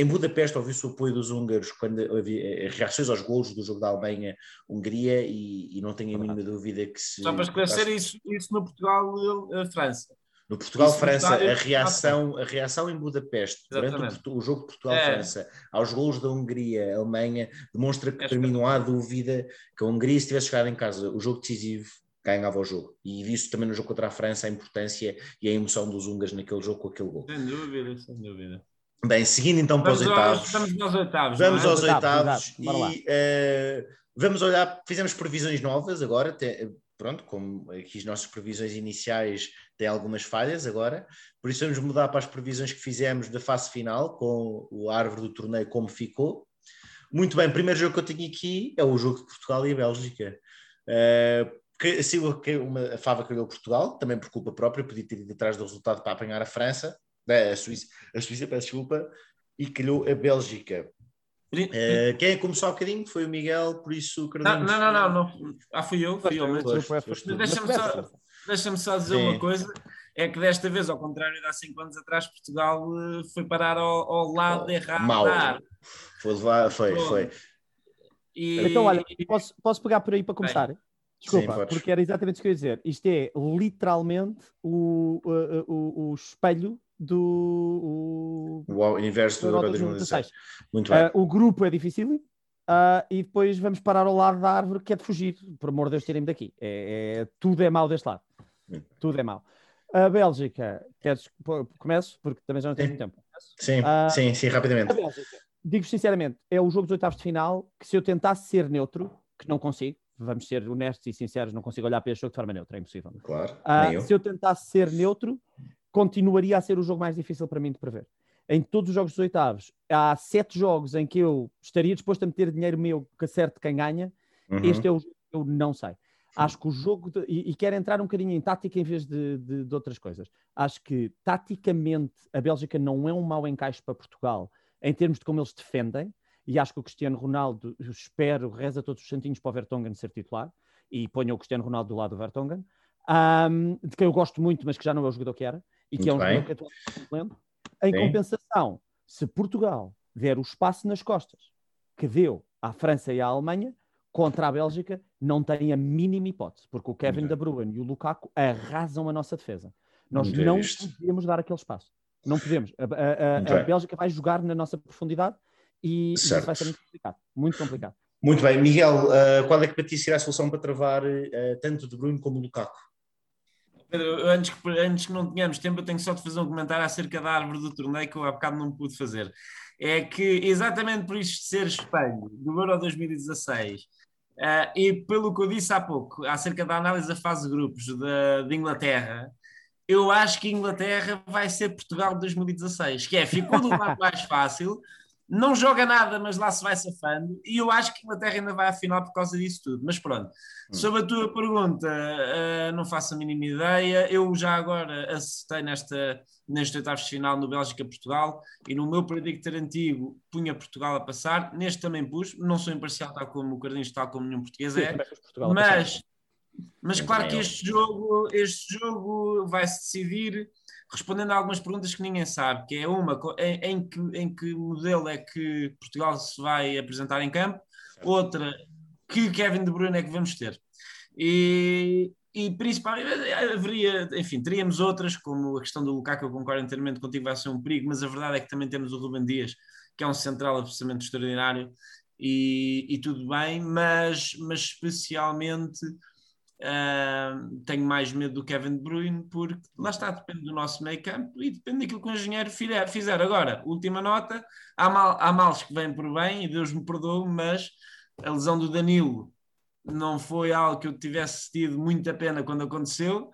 em Budapeste ouviu-se o apoio dos húngaros quando havia eh, reações aos golos do jogo da Alemanha Hungria e, e não tenho a mínima dúvida que se Só para esclarecer isso, isso no Portugal, eh, França. no Portugal isso França no estádio- a reação a reação em Budapeste durante o, Exatamente. O jogo de Portugal É. França aos golos da Hungria Alemanha demonstra que É para mim não há dúvida que a Hungria se tivesse chegado em casa o jogo decisivo ganhava o jogo e visto também no jogo contra a França a importância e a emoção dos húngaros naquele jogo com aquele gol Sem dúvida, sem dúvida. bem seguindo então para os Vamos oitavos vamos aos oitavos. Vamos é? aos Oitavos, oitavos e eh, vamos olhar, fizemos previsões novas agora, te- pronto, como aqui as nossas previsões iniciais têm algumas falhas agora, por isso vamos mudar para as previsões que fizemos da fase final, com o árvore do torneio como ficou. Muito bem, o primeiro jogo que eu tenho aqui é o jogo de Portugal e a Bélgica. Eh, que, assim, que uma, a Fava calhou Portugal, também por culpa própria, podia ter ido atrás do resultado para apanhar a França, eh, a Suíça, a Suíça, peço desculpa, e calhou a Bélgica. Eh, quem começou há bocadinho foi o Miguel, por isso Não, Carlinhos. não, não, não, não. Ah, fui eu, fui eu. Mas, deixa-me só, deixa só dizer Sim. uma coisa: é que desta vez, ao contrário de há 5 anos atrás, Portugal eh, foi parar ao, ao lado errado Mau. da árvore. Foi foi, foi. E, Então, olha, posso, posso pegar por aí para começar? Desculpa, Sim, porque era exatamente isso que eu ia dizer. Isto é literalmente o, o, o, o espelho do o, O inverso do Euro Euro 2016. 2016. Muito bem. Ah, o grupo é difícil, Uh, e depois vamos parar ao lado da árvore que é de fugir. Por amor de Deus, tirem-me daqui. É, é, tudo é mau deste lado. Tudo é mau. A Bélgica, queres começo? Porque também já não tenho muito tempo. Sim, uh, sim, sim, rapidamente. A Bélgica, digo sinceramente, é o jogo dos oitavos de final que se eu tentasse ser neutro, que não consigo, vamos ser honestos e sinceros, não consigo olhar para este jogo de forma neutra, é impossível. Claro. Eu. Se eu tentasse ser neutro, continuaria a ser o jogo mais difícil para mim de prever. Em todos os jogos dos oitavos, há sete jogos em que eu estaria disposto a meter dinheiro meu que acerte quem ganha. Uhum. Este é o jogo que eu não sei. Acho que o jogo, de, e, e quero entrar um bocadinho em tática em vez de, de, de, outras coisas. Acho que, taticamente, a Bélgica não é um mau encaixe para Portugal em termos de como eles defendem, e acho que o Cristiano Ronaldo, espero, reza todos os santinhos para o Vertonghen ser titular, e ponha o Cristiano Ronaldo do lado do Vertonghen, um, de quem eu gosto muito, mas que já não é o jogador que era, e que muito é um bem. jogador que atualmente lendo. Em Sim. compensação, se Portugal der o espaço nas costas que deu à França e à Alemanha, contra a Bélgica, não tem a mínima hipótese, porque o Kevin De Bruyne e o Lukaku arrasam a nossa defesa. Nós Muito não podemos dar aquele espaço. Não podemos. A, a, a, a Bélgica vai jogar na nossa profundidade e certo. vai ser muito complicado. Muito complicado. Muito bem. Miguel, uh, qual é que para ti será a solução para travar uh, tanto De Bruyne como o Lukaku? Pedro, antes que, antes que não tenhamos tempo, eu tenho só de fazer um comentário acerca da árvore do torneio que eu há bocado não pude fazer. É que, exatamente por isto de ser espelho do Euro 2016, Uh, e pelo que eu disse há pouco, acerca da análise da fase de grupos de Inglaterra, eu acho que Inglaterra vai ser Portugal de 2016, que é, ficou do lado mais fácil, não joga nada, mas lá se vai safando, e eu acho que a Inglaterra ainda vai à final por causa disso tudo. Mas pronto, hum. sobre a tua pergunta, uh, não faço a mínima ideia. Eu já agora acertei nesta, neste oitavos de final no Bélgica-Portugal, e no meu predictor antigo punha Portugal a passar, neste também pus, não sou imparcial tal como o Carlinhos, tal como nenhum português é, mas, mas claro que este jogo, este jogo vai se decidir respondendo a algumas perguntas que ninguém sabe, que é uma, em, em, que, em que modelo é que Portugal se vai apresentar em campo, outra, que Kevin De Bruyne é que vamos ter. E, e principalmente haveria, enfim, teríamos outras, como a questão do Lukaku, eu concordo inteiramente contigo, vai ser um perigo, mas a verdade é que também temos o Ruben Dias, que é um central absolutamente extraordinário, e, e tudo bem, mas, mas especialmente Uh, tenho mais medo do Kevin De Bruyne, porque lá está, depende do nosso meio campo e depende daquilo que o engenheiro fizer. Agora, última nota: há, mal, há males que vêm por bem, e Deus me perdoe, mas a lesão do Danilo não foi algo que eu tivesse tido muita pena quando aconteceu,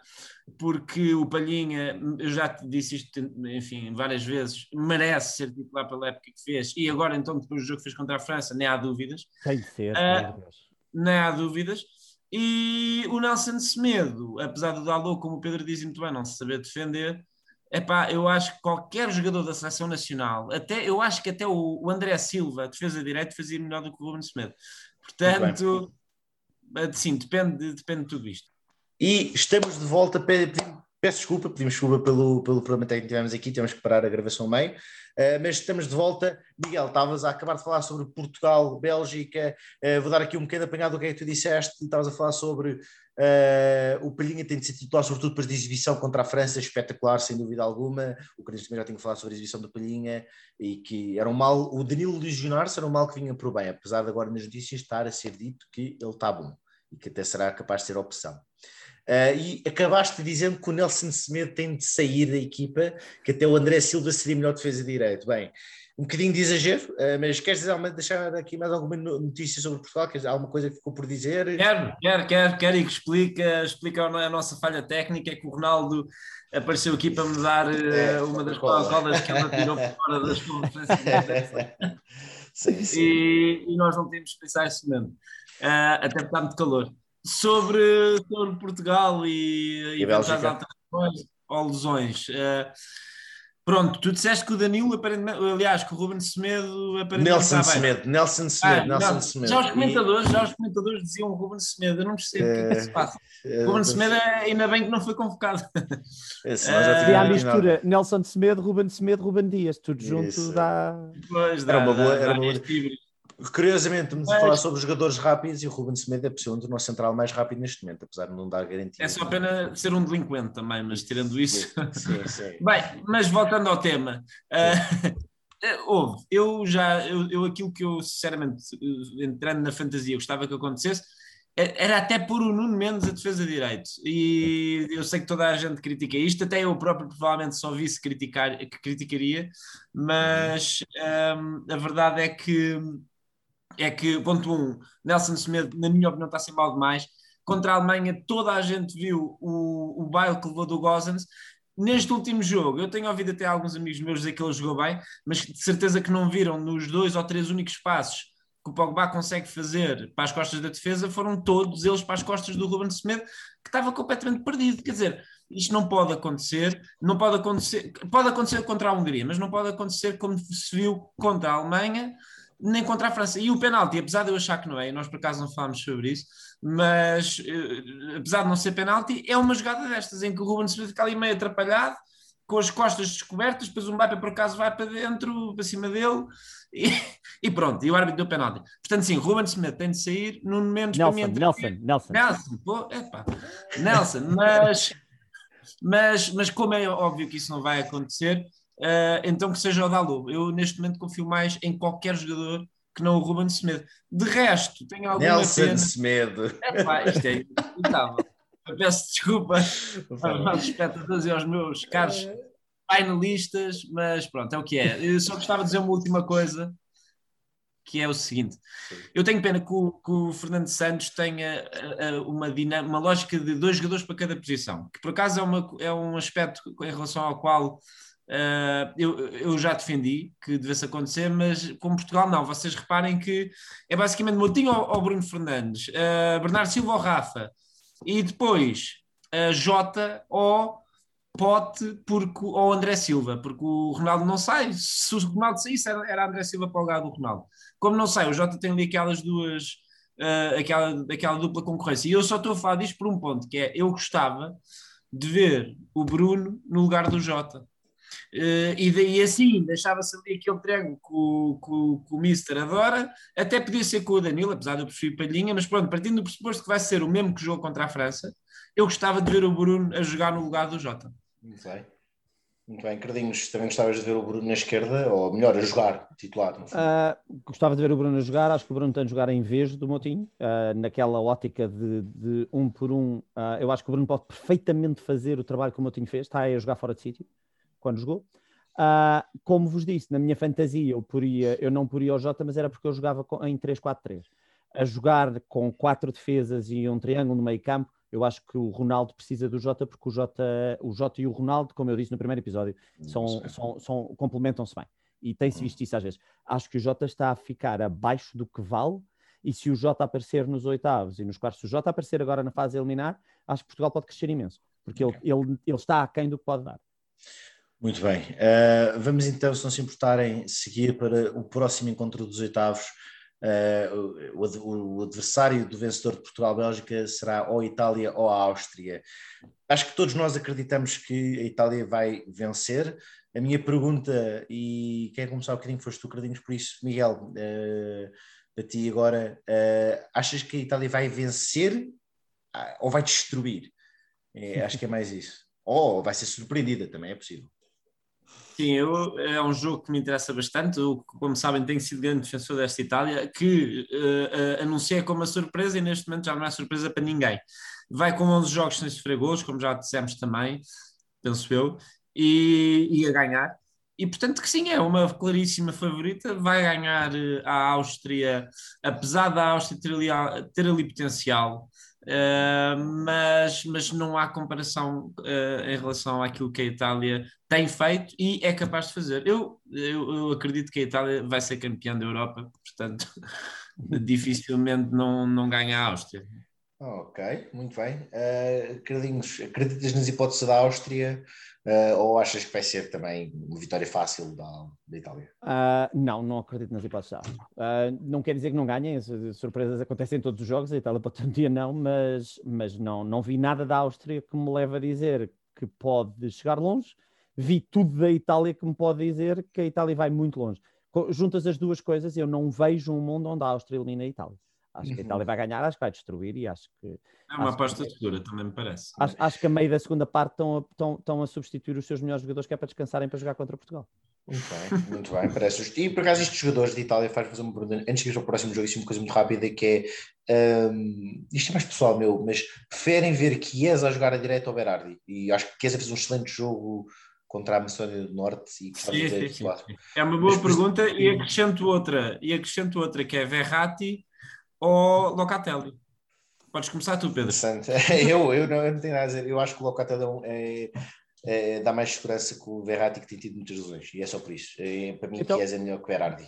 porque o Palhinha, eu já te disse isto, enfim, várias vezes, merece ser titular pela época que fez, e agora, então, depois do jogo que fez contra a França, nem há dúvidas. Tem de ser, uh, nem há dúvidas. E o Nelson Semedo, apesar do Dalot, como o Pedro diz muito bem, não se saber defender, epá, eu acho que qualquer jogador da seleção nacional, até, eu acho que até o, o André Silva, defesa direito, fazia melhor do que o Ruben Semedo. Portanto, sim, depende, depende de tudo isto. E estamos de volta, peço desculpa, pedimos desculpa pelo, pelo problema técnico que tivemos aqui, temos que parar a gravação meio. Uh, mas estamos de volta. Miguel, estavas a acabar de falar sobre Portugal, Bélgica. Uh, vou dar aqui um bocadinho apanhado do que é que tu disseste. Estavas a falar sobre uh, o Palhinha tem de ser titular, sobretudo depois de exibição contra a França, espetacular, sem dúvida alguma. O Carlos também já tinha falado sobre a exibição do Palhinha e que era um mal, o Danilo lesionar-se era um mal que vinha por bem, apesar de agora nas notícias estar a ser dito que ele está bom e que até será capaz de ser opção. Uh, e acabaste dizendo que o Nelson Semedo tem de sair da equipa, que até o André Silva seria melhor defesa de direito. Bem, um bocadinho de exagero, uh, mas queres dizer, deixar aqui mais alguma notícia sobre Portugal? Queres alguma coisa que ficou por dizer? Quero, quero, quero, quero e que explica, explica a nossa falha técnica, é que o Ronaldo apareceu aqui para me dar uh, uma das colas que ela tirou fora das conferências. sim, sim. E, e, nós não temos que pensar isso mesmo, até porque está muito calor sobre, sobre Portugal e, e, e alterações ou lesões. Uh, pronto, tu disseste que o Danilo, aparentemente, aliás, que o Ruben Semedo aparentemente Nelson Semedo, Nelson Semedo, ah, Nelson não, Semedo. Já os comentadores, e... já os comentadores diziam Ruben Semedo, eu não percebo o que é que se passa. Uh, Ruben Semedo ainda bem que não foi convocado. Esse, uh, a mistura Nelson Semedo, Ruben Semedo, Ruben Dias, tudo junto Isso. dá... Pois, dá, era uma boa, era uma boa. Curiosamente, estamos a falar sobre jogadores rápidos e o Ruben Semedo é possível um nosso central mais rápido neste momento, apesar de não dar garantia. É só pena ser um delinquente também, mas tirando isso. Sim, sim, sim. Bem, mas voltando ao tema, uh, houve. Eu já, eu, eu aquilo que eu, sinceramente, entrando na fantasia, gostava que acontecesse, era até pôr o Nuno Mendes a defesa de direito. E eu sei que toda a gente critica isto, até eu próprio provavelmente só vi-se criticar, que criticaria, mas um, a verdade é que é que, ponto um, Nelson Semedo, na minha opinião, está a ser mal demais. Contra a Alemanha, toda a gente viu o, o baile que levou do Gozens. Neste último jogo, eu tenho ouvido até alguns amigos meus dizer que ele jogou bem, mas de certeza que não viram nos dois ou três únicos passos que o Pogba consegue fazer para as costas da defesa, foram todos eles para as costas do Ruben Semedo, que estava completamente perdido. Quer dizer, isto não pode acontecer, não pode acontecer, pode acontecer contra a Hungria, mas não pode acontecer como se viu contra a Alemanha, nem contra a França. E o penalti, apesar de eu achar que não é, e nós por acaso não falámos sobre isso, mas uh, apesar de não ser penalti, é uma jogada destas em que o Ruben se fica ali meio atrapalhado, com as costas descobertas, depois o Mbappé por acaso vai para dentro, para cima dele, e, e pronto, e o árbitro deu penalti. Portanto, sim, Ruben Smith tem de sair, no momento Nelson, para mim, Nelson, Nelson. Nelson, pô, Nelson, mas, mas, mas como é óbvio que isso não vai acontecer, uh, então que seja o Dalu. Eu neste momento confio mais em qualquer jogador que não o Ruben Semedo. De resto, tenho alguma Nelson pena. Semedo. Epá, isto é inacreditável. Eu peço desculpa aos espectadores e aos meus caros finalistas, mas pronto, é o que é. Eu só gostava de dizer uma última coisa, que é o seguinte: eu tenho pena que o, que o Fernando Santos tenha uma, uma lógica de dois jogadores para cada posição, que por acaso é, uma, é um aspecto em relação ao qual Uh, eu, eu, já defendi que devesse acontecer, mas com Portugal não. Vocês reparem que é basicamente Moutinho ou, Bruno Fernandes, uh, Bernardo Silva ou Rafa, e depois uh, Jota ou Pote porque, ou André Silva, porque o Ronaldo não sai. Se o Ronaldo saísse, era, era André Silva para o lugar do Ronaldo. Como não sai, o Jota tem ali aquelas duas, aquela, aquela dupla concorrência. E eu só estou a falar disto por um ponto, que é eu gostava de ver o Bruno no lugar do Jota e daí assim deixava-se ali aquele triângulo que o, que, que o Mister adora, até podia ser com o Danilo, apesar de eu preferir Palhinha, mas pronto, partindo do pressuposto que vai ser o mesmo que jogou contra a França, eu gostava de ver o Bruno a jogar no lugar do Jota. Muito bem. Muito bem, Cardinhos, também gostavas de ver o Bruno na esquerda, ou melhor, a jogar, titular? Uh, gostava de ver o Bruno a jogar, acho que o Bruno tem de jogar em vez do Motinho, uh, naquela ótica de, de, um por um. Uh, eu acho que o Bruno pode perfeitamente fazer o trabalho que o Motinho fez, está aí a jogar fora de sítio quando jogou. Uh, como vos disse, na minha fantasia eu, poria, eu não poria o Jota, mas era porque eu jogava em 3-4-3. A jogar com quatro defesas e um triângulo no meio campo, eu acho que o Ronaldo precisa do Jota, porque o Jota, o Jota e o Ronaldo, como eu disse no primeiro episódio, são, são, são complementam-se bem. E tem-se visto isso às vezes. Acho que o Jota está a ficar abaixo do que vale, e se o Jota aparecer nos oitavos e nos quartos, se o Jota aparecer agora na fase eliminar, acho que Portugal pode crescer imenso, porque ele, ele, ele está aquém do que pode dar. Muito bem. Uh, vamos então, se não se importarem, seguir para o próximo encontro dos oitavos. Uh, o, o, adversário do vencedor de Portugal-Bélgica será ou a Itália ou a Áustria. Acho que todos nós acreditamos que a Itália vai vencer. A minha pergunta, e quem começar um bocadinho foste tu, Cardinhos, por isso, Miguel, uh, para ti agora, achas que a Itália vai vencer ou vai destruir? É, acho que é mais isso. Ou vai ser surpreendida, também é possível. Sim, eu, é um jogo que me interessa bastante. Eu, como sabem, tenho sido grande defensor desta Itália, que uh, uh, anunciei como uma surpresa e neste momento já não é surpresa para ninguém. Vai com 11 jogos sem sofrer gols, como já dissemos também, penso eu, e, e a ganhar. E portanto que sim, é uma claríssima favorita, vai ganhar eh, a Áustria, apesar da Áustria ter ali, ter ali potencial, Uh, mas, mas não há comparação uh, em relação àquilo que a Itália tem feito e é capaz de fazer. Eu, eu, eu acredito que a Itália vai ser campeã da Europa, portanto, dificilmente não, não ganha a Áustria. Ok, muito bem. Uh, acreditas nas hipóteses da Áustria? Uh, ou achas que vai ser também uma vitória fácil da, da Itália? Uh, não, não acredito nas hipóteses da uh, Não quer dizer que não ganhem, surpresas acontecem em todos os jogos, a Itália pode ter um dia não, mas, mas não, não vi nada da Áustria que me leva a dizer que pode chegar longe. Vi tudo da Itália que me pode dizer que a Itália vai muito longe. Juntas as duas coisas, eu não vejo um mundo onde a Áustria elimina a Itália. Acho que a Itália vai ganhar, acho que vai destruir e acho que. É uma aposta segura, também me parece. Acho, acho, que a meio da segunda parte estão a, estão, estão a substituir os seus melhores jogadores que é para descansarem para jogar contra Portugal. Muito bem, muito bem, parece justo. E por acaso estes jogadores de Itália faz fazer uma pergunta, antes de ir ao próximo jogo, isso é uma coisa muito rápida, que é, um, isto é mais pessoal meu, mas preferem ver Chiesa a jogar a direita ou Berardi? E acho que Chiesa fez um excelente jogo contra a Macedónia do Norte e sim, sim, sim, É uma boa mas, pergunta e acrescento outra, e acrescento outra que é Verratti ou Locatelli. Podes começar tu, Pedro. eu, eu, não, eu não tenho nada a dizer, eu acho que o Locatelli é, é, dá mais segurança que o Verratti que tem tido muitas lesões e é só por isso. É, para mim, então, Chiesa é melhor que o Berardi.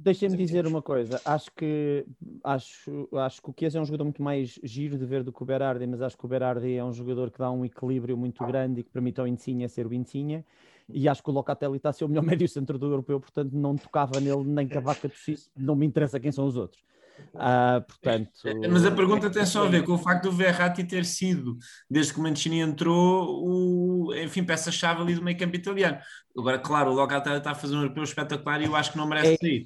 Deixem-me dizer uma coisa, acho que acho, acho que o Chiesa é um jogador muito mais giro de ver do que o Berardi, mas acho que o Berardi é um jogador que dá um equilíbrio muito grande e que permite ao Insigne ser o Insigne e acho que o Locatelli está a ser o melhor médio centro do europeu, portanto não tocava nele nem que a vaca tossisse, não me interessa quem são os outros. Uh, portanto... Mas a pergunta tem só a ver com o facto do Verratti ter sido, desde que o Mancini entrou, o, enfim, peça-chave ali do meio campo italiano. Agora, claro, o Locatelli está a fazer um europeu espetacular e eu acho que não merece é... sair.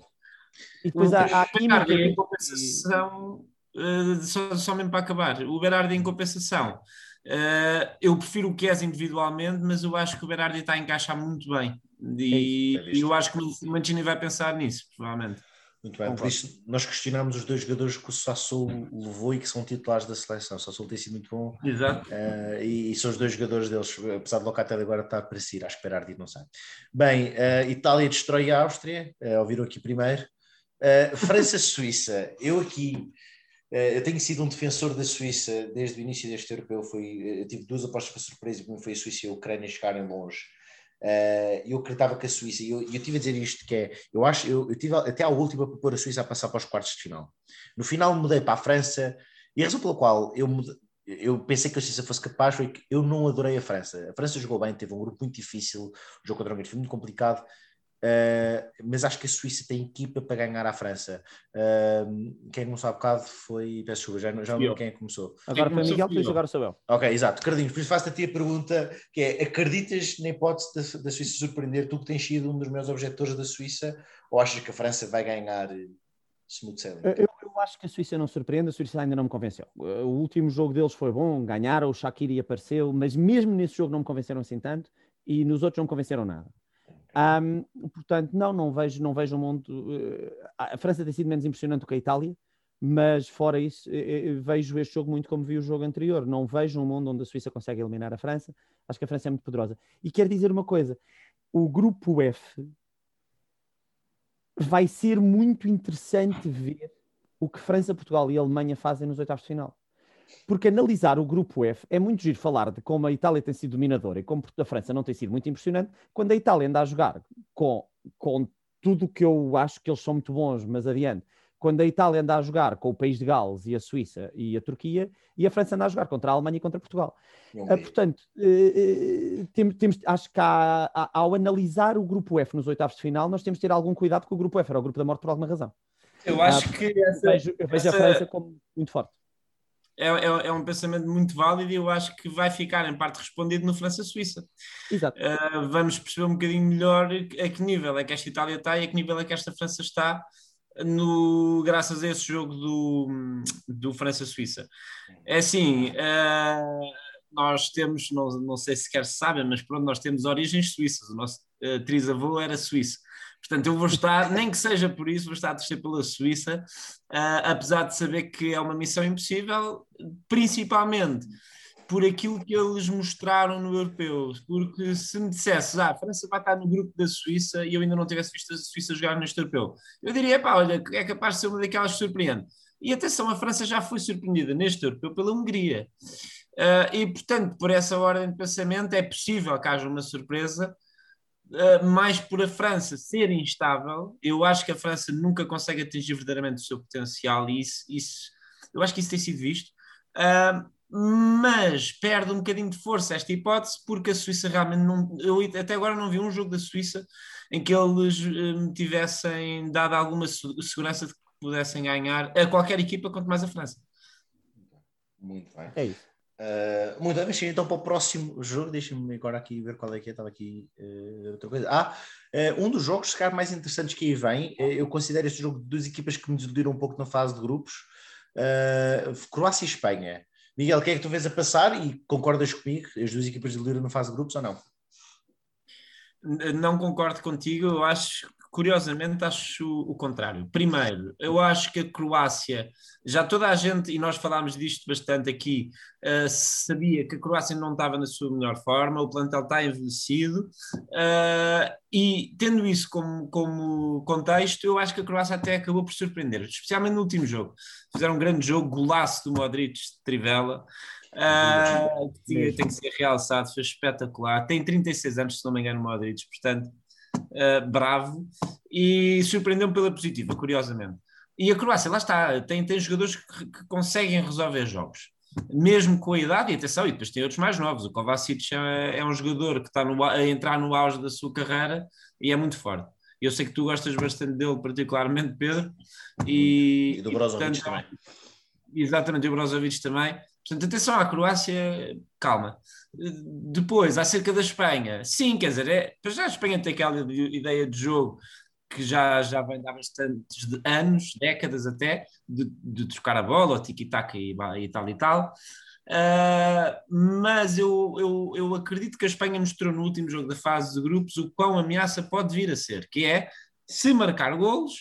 E depois há, há química... em compensação, uh, só, só mesmo para acabar, o Berardi em compensação, uh, eu prefiro o Kes individualmente, mas eu acho que o Berardi está a encaixar muito bem. E, é eu acho que o Mancini vai pensar nisso, provavelmente. Muito bem, por isso nós questionámos os dois jogadores que o Sassuolo levou e que são titulares da seleção. O Sassuolo tem sido muito bom. Exato. Uh, e, e, são os dois jogadores deles, apesar de Locatelli agora estar a aparecer, acho que Berardi não sabe. Bem, uh, Itália destrói a Áustria, uh, ouviram aqui primeiro. Uh, França-Suíça, eu aqui eu tenho sido um defensor da Suíça desde o início deste europeu. Fui, eu tive duas apostas para surpresa, como foi a Suíça e a Ucrânia chegarem longe. Uh, eu acreditava que a Suíça, e eu, eu tive a dizer isto, que é, eu acho, eu, eu tive até à última para pôr a Suíça a passar para os quartos de final. No final mudei para a França, e a razão pela qual eu, eu pensei que a Suíça fosse capaz foi que eu não adorei a França. A França jogou bem, teve um grupo muito difícil, o jogo contra a Hungria foi muito complicado, Uh, mas acho que a Suíça tem equipa para ganhar a França. Uh, quem começou há bocado foi. Peço desculpa, já, já não lembro quem é começou. Agora foi Miguel, depois agora sou eu. Ok, exato. Cardinhos, por isso faço-te a ti a pergunta: que é, acreditas na hipótese da, da, Suíça surpreender? Tu que tens sido um dos meus objetores da Suíça, ou achas que a França vai ganhar smooth sailing? Eu, eu acho que a Suíça não surpreende, a Suíça ainda não me convenceu. O último jogo deles foi bom, ganharam, o Shaqiri apareceu, mas mesmo nesse jogo não me convenceram assim tanto e nos outros não me convenceram nada. Um, portanto, não, não vejo, não vejo um mundo. Uh, a França tem sido menos impressionante do que a Itália, mas fora isso, uh, vejo este jogo muito como vi o jogo anterior. Não vejo um mundo onde a Suíça consegue eliminar a França. Acho que a França é muito poderosa. E quero dizer uma coisa: o grupo F vai ser muito interessante ver o que França, Portugal e Alemanha fazem nos oitavos de final. Porque analisar o grupo F é muito giro falar de como a Itália tem sido dominadora e como a França não tem sido muito impressionante, quando a Itália anda a jogar com, com tudo o que eu acho que eles são muito bons, mas adiante, quando a Itália anda a jogar com o país de Gales e a Suíça e a Turquia, e a França anda a jogar contra a Alemanha e contra Portugal. Uh, portanto, uh, temos, temos, acho que há, há, ao analisar o grupo F nos oitavos de final, nós temos de ter algum cuidado com o grupo F, era o grupo da morte por alguma razão. Eu acho uh, que essa, vejo, eu vejo essa... a França como muito forte é, é, é, um pensamento muito válido e eu acho que vai ficar em parte respondido no França-Suíça. Exato. Uh, vamos perceber um bocadinho melhor a que nível é que esta Itália está e a que nível é que esta França está no, graças a esse jogo do, do França-Suíça. É assim, uh, nós temos, não, não sei se quer sabem, mas pronto, nós temos origens suíças. O nosso uh, trisavô era suíço. Portanto, eu vou estar, nem que seja por isso, vou estar a torcer pela Suíça, uh, apesar de saber que é uma missão impossível, principalmente por aquilo que eles mostraram no europeu. Porque se me dissesses, ah, a França vai estar no grupo da Suíça e eu ainda não tivesse visto a Suíça jogar neste europeu, eu diria, pá, olha, é capaz de ser uma daquelas que surpreende. E atenção, a França já foi surpreendida neste europeu pela Hungria. Uh, e, portanto, por essa ordem de pensamento, é possível que haja uma surpresa uh, mais por a França ser instável, eu acho que a França nunca consegue atingir verdadeiramente o seu potencial e isso, isso eu acho que isso tem sido visto. Uh, mas perde um bocadinho de força esta hipótese porque a Suíça realmente não. Eu até agora não vi um jogo da Suíça em que eles me tivessem dado alguma segurança de que pudessem ganhar a qualquer equipa, quanto mais a França. Muito bem. É isso. Uh, muito bem, mas então para o próximo jogo, deixem-me agora aqui ver qual é que é, estava aqui uh, outra coisa. Ah, uh, um dos jogos, se calhar, mais interessantes que aí vem, eu considero este jogo de duas equipas que me desiludiram um pouco na fase de grupos, Croácia e Espanha. Miguel, o que é que tu vês a passar e concordas comigo? As duas equipas desiludiram na fase de grupos ou não? Não concordo contigo, eu acho curiosamente acho o contrário. Primeiro, eu acho que a Croácia, já toda a gente, e nós falámos disto bastante aqui, uh, sabia que a Croácia não estava na sua melhor forma, o plantel está envelhecido, uh, e tendo isso como, como contexto, eu acho que a Croácia até acabou por surpreender, especialmente no último jogo. Fizeram um grande jogo, golaço do Modric de Trivela. Uh, que tem que ser realçado, foi espetacular. Tem 36 anos, se não me engano, Modric, portanto, uh, bravo e surpreendeu-me pela positiva, curiosamente. E a Croácia, lá está, tem, tem jogadores que, que, conseguem resolver jogos, mesmo com a idade, e atenção, e depois tem outros mais novos. O Kovacic é, é um jogador que está no, a entrar no auge da sua carreira e é muito forte. Eu sei que tu gostas bastante dele, particularmente, Pedro. E, e do Brozovic também. Exatamente, e o Brozovic também. Portanto, atenção à Croácia, calma. Depois, acerca da Espanha, sim, quer dizer, é, já a Espanha tem aquela ideia de jogo que já, já vem há bastantes de anos, décadas até, de, de trocar a bola, o tiki-taka e, e, tal e tal. Uh, mas eu, eu, eu acredito que a Espanha mostrou no último jogo da fase de grupos o quão ameaça pode vir a ser, que é se marcar golos,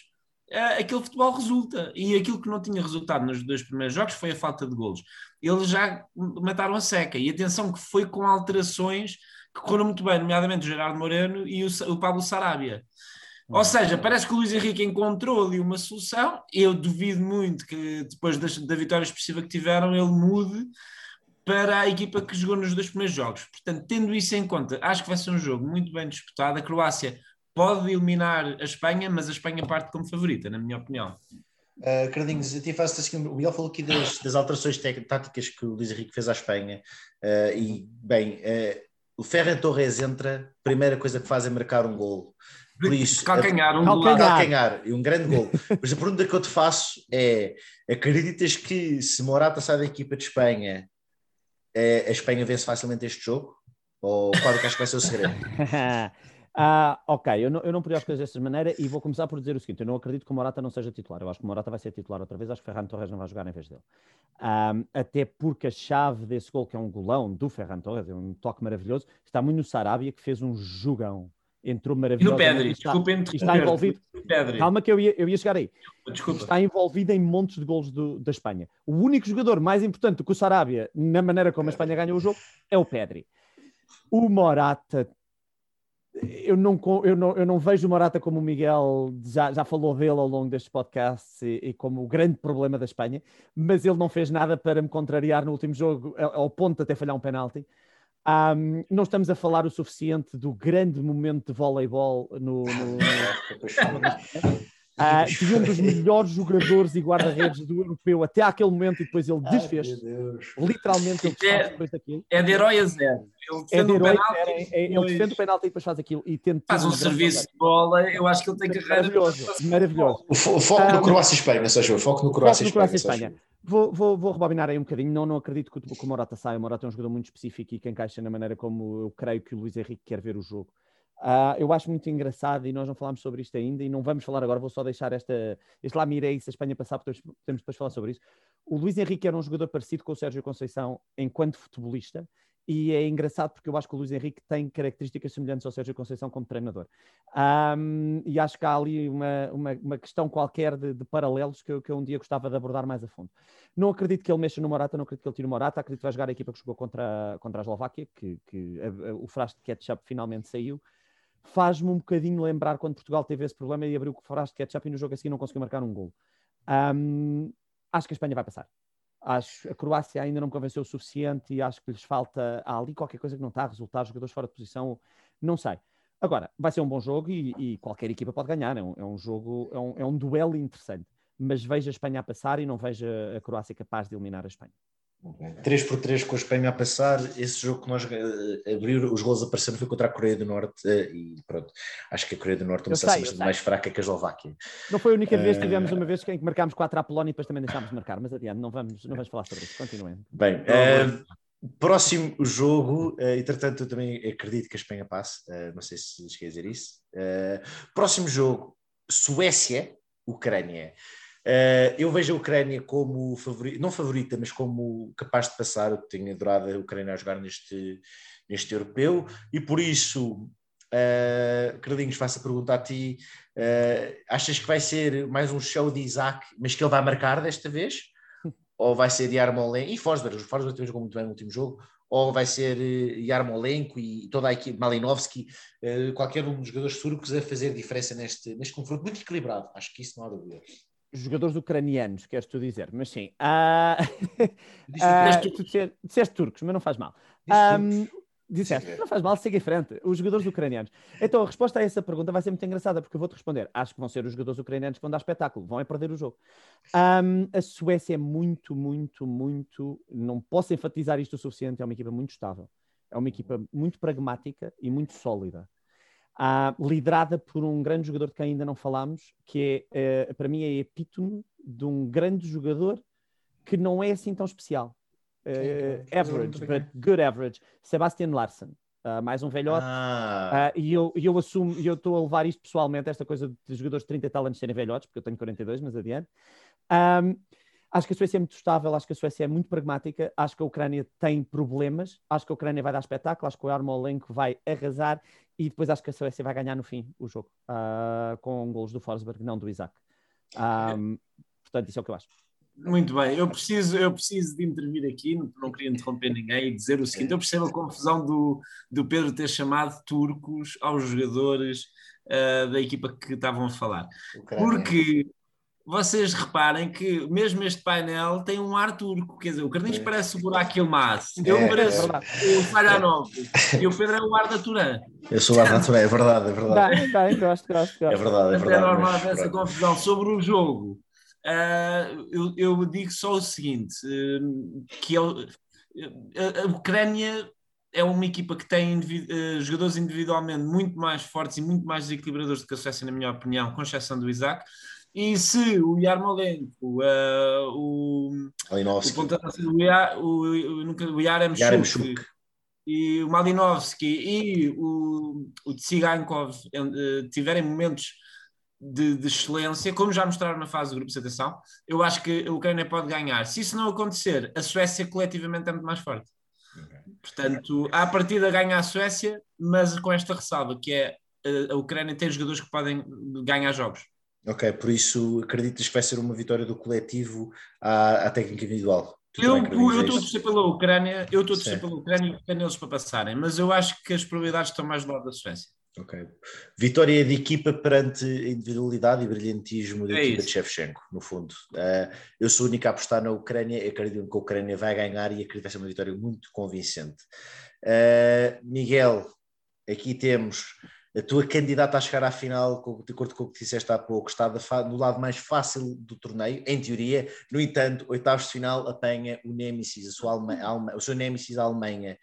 uh, aquele futebol resulta. E aquilo que não tinha resultado nos dois primeiros jogos foi a falta de golos eles já mataram a seca. E atenção que foi com alterações que correram muito bem, nomeadamente o Gerardo Moreno e o, o Pablo Sarabia. Ou hum. seja, parece que o Luís Henrique encontrou ali uma solução. Eu duvido muito que depois da, da vitória expressiva que tiveram, ele mude para a equipa que jogou nos dois primeiros jogos. Portanto, tendo isso em conta, acho que vai ser um jogo muito bem disputado. A Croácia pode eliminar a Espanha, mas a Espanha parte como favorita, na minha opinião. Uh, Cardinhos, eu te faço assim, o Miguel falou aqui das, das alterações táticas que o Luís Henrique fez à Espanha uh, e, bem, uh, o Ferran Torres entra, primeira coisa que faz é marcar um gol. Por isso, calcanhar, um calcanhar. calcanhar e um grande gol. Mas a pergunta que eu te faço é: acreditas que se Morata sai da equipa de Espanha, a Espanha vence facilmente este jogo? Ou qual é que acho que vai ser o segredo? Ah, ok, eu não, eu não podia as coisas desta maneira e vou começar por dizer o seguinte: eu não acredito que o Morata não seja titular. Eu acho que o Morata vai ser titular outra vez. Acho que Ferran Torres não vai jogar em vez dele. Um, até porque a chave desse gol, que é um golão do Ferran Torres, é um toque maravilhoso, está muito no Sarabia, que fez um jogão. Entrou maravilhoso. E no Pedri, desculpem está envolvido. Calma, que eu ia, eu ia chegar aí. Desculpa. Está envolvido em montes de golos do, da Espanha. O único jogador mais importante do que o Sarabia, na maneira como a Espanha ganhou o jogo, é o Pedri. O Morata eu não, eu, não, eu não vejo o Morata como o Miguel já, já falou dele ao longo destes podcasts e, e, como o grande problema da Espanha, mas ele não fez nada para me contrariar no último jogo, ao ponto de até falhar um penalti. Um, não estamos a falar o suficiente do grande momento de voleibol no, no, Uh, de um dos melhores jogadores e guarda-redes do europeu até aquele momento e depois ele desfez. Ai, Literalmente ele é, depois daquilo. É de herói a zero. Ele, é de herói, penalti, é, é, ele defende o penalti e depois faz aquilo. E tenta faz um serviço de bola, eu acho que ele tem carreira. Maravilhoso, maravilhoso. O, fo o foco um, no Croácia-Espanha, seja, o foco no Croácia-Espanha. Vou, vou, vou rebobinar aí um bocadinho. Não, não acredito que o, que o Morata saia. O Morata é um jogador muito específico e que encaixa na maneira como eu creio que o Luís Henrique quer ver o jogo. Uh, eu acho muito engraçado e nós não falámos sobre isto ainda e não vamos falar agora, vou só deixar esta, este lá mirei se a Espanha passar, porque podemos depois falar sobre isso. O Luís Henrique era um jogador parecido com o Sérgio Conceição enquanto futebolista e é engraçado porque eu acho que o Luís Henrique tem características semelhantes ao Sérgio Conceição como treinador. Um, e acho que há ali uma, uma, uma questão qualquer de, de paralelos que eu, que eu, um dia gostava de abordar mais a fundo. Não acredito que ele mexa no Morata, não acredito que ele tire o Morata, acredito que vai jogar a equipa que jogou contra, contra a Eslováquia, que, que a, a, o frasco de ketchup finalmente saiu faz-me um bocadinho lembrar quando Portugal teve esse problema e abriu o frasco de ketchup e no jogo a seguir não conseguiu marcar um gol. Um, acho que a Espanha vai passar. Acho a Croácia ainda não me convenceu o suficiente e acho que lhes falta há ali qualquer coisa que não está a resultar, jogadores fora de posição, não sei. Agora, vai ser um bom jogo e, e qualquer equipa pode ganhar. É um, é um jogo, é um, é um duelo interessante. Mas vejo a Espanha a passar e não vejo a Croácia capaz de eliminar a Espanha. 3 por 3 com a Espanha a passar, esse jogo que nós uh, abriu, os gols apareceram foi contra a Coreia do Norte uh, e pronto, acho que a Coreia do Norte é uma seleção bastante mais fraca que a Eslováquia. Não foi a única vez que tivemos uma vez em que marcámos 4 à Polónia e depois também deixámos de marcar, mas adiante, não vamos, não vamos falar sobre isso, continuem. Bem, uh, Próximo jogo, uh, entretanto, eu também acredito que a Espanha passe, uh, não sei se lhes quer dizer isso. Uh, próximo jogo, Suécia, Ucrânia. Uh, eu vejo a Ucrânia como favorita, não favorita, mas como capaz de passar. Eu tenho adorado a Ucrânia a jogar neste, neste europeu e por isso, uh, Carlinhos, faço a pergunta a ti: uh, achas que vai ser mais um show de Isaac, mas que ele vai marcar desta vez? ou vai ser Yarmolenko e Forsberg, o Forsberg também jogou muito bem no último jogo, ou vai ser Yarmolenko e toda a equipe, Malinovski, uh, qualquer um dos jogadores turcos a fazer diferença neste, neste confronto muito equilibrado. Acho que isso não há dúvida. Jogadores ucranianos, queres tu dizer, mas sim. Uh, uh, tu disseste turcos, mas não faz mal. Um, Disseste, não faz mal, segue em frente. Os jogadores ucranianos. Então, a resposta a essa pergunta vai ser muito engraçada, porque eu vou-te responder. Acho que vão ser os jogadores ucranianos que vão dar espetáculo, vão é perder o jogo. Um, a Suécia é muito, muito, muito. Não posso enfatizar isto o suficiente, é uma equipa muito estável. É uma equipa muito pragmática e muito sólida. Liderada por um grande jogador de quem ainda não falámos, que é, uh, para mim, é epítome de um grande jogador que não é assim tão especial uh, average, but good average, Sebastian Larsen. Uh, mais um velhote, ah. uh, e eu, eu assumo, e eu estou a levar isto pessoalmente, esta coisa de jogadores de 30 tal anos serem velhotes, porque eu tenho 42, mas adiante. Um, acho que a Suécia é muito estável, acho que a Suécia é muito pragmática, acho que a Ucrânia tem problemas, acho que a Ucrânia vai dar espetáculo, acho que o Armolenko vai arrasar, e depois acho que a Suécia vai ganhar no fim o jogo, uh, com golos do Forsberg, não do Isaac. Um, portanto, isso é o que eu acho. Muito bem, eu preciso, eu preciso de intervir aqui, não, não queria interromper ninguém e dizer o seguinte: eu percebo a confusão do, do Pedro ter chamado turcos aos jogadores uh, da equipa que estavam a falar. Porque vocês reparem que mesmo este painel tem um ar turco, quer dizer, o Carlinhos é. parece o buraco Ilmaz, eu é, pareço é. o Falhanov e o Pedro é o ar da Turã. Eu sou o ar da Turã, é verdade, é verdade. Bem, bem, gosto, gosto, gosto. É verdade, é verdade. É normal essa confusão sobre o jogo. Uh, eu, eu, digo só o seguinte: uh, que eu, a, a, Ucrânia é uma equipa que tem uh, jogadores individualmente muito mais fortes e muito mais desequilibradores do que a Suécia, na minha opinião, com exceção do Isaac. E se o Yarmolenko, o, Malinovski. o, o, o Yaremchuk e o Malinovski e o, o Tsigankov tiverem momentos de, de, excelência, como já mostraram na fase de grupos, atenção, eu acho que a Ucrânia pode ganhar. Se isso não acontecer, a Suécia coletivamente é muito mais forte. Okay. Portanto, à partida ganha a Suécia, mas com esta ressalva, que é a, a Ucrânia tem jogadores que podem ganhar jogos. Ok, por isso acreditas que vai ser uma vitória do coletivo à, à técnica individual? Tu eu estou a torcer pela Ucrânia, eu estou a torcer pela Ucrânia e eles para passarem, mas eu acho que as probabilidades estão mais do lado da Suécia. Ok. Vitória de equipa perante individualidade e brilhantismo da é equipa isso. de Shevchenko, no fundo. Uh, eu sou o único a apostar na Ucrânia, acredito que a Ucrânia vai ganhar e acredito que vai ser uma vitória muito convincente. Uh, Miguel, aqui temos a tua candidata a chegar à final, de acordo com o que disseste há pouco, está no lado mais fácil do torneio, em teoria. No entanto, oitavos de final apanha o Nemesis, a sua Alma, o seu Nemesis a Alemanha.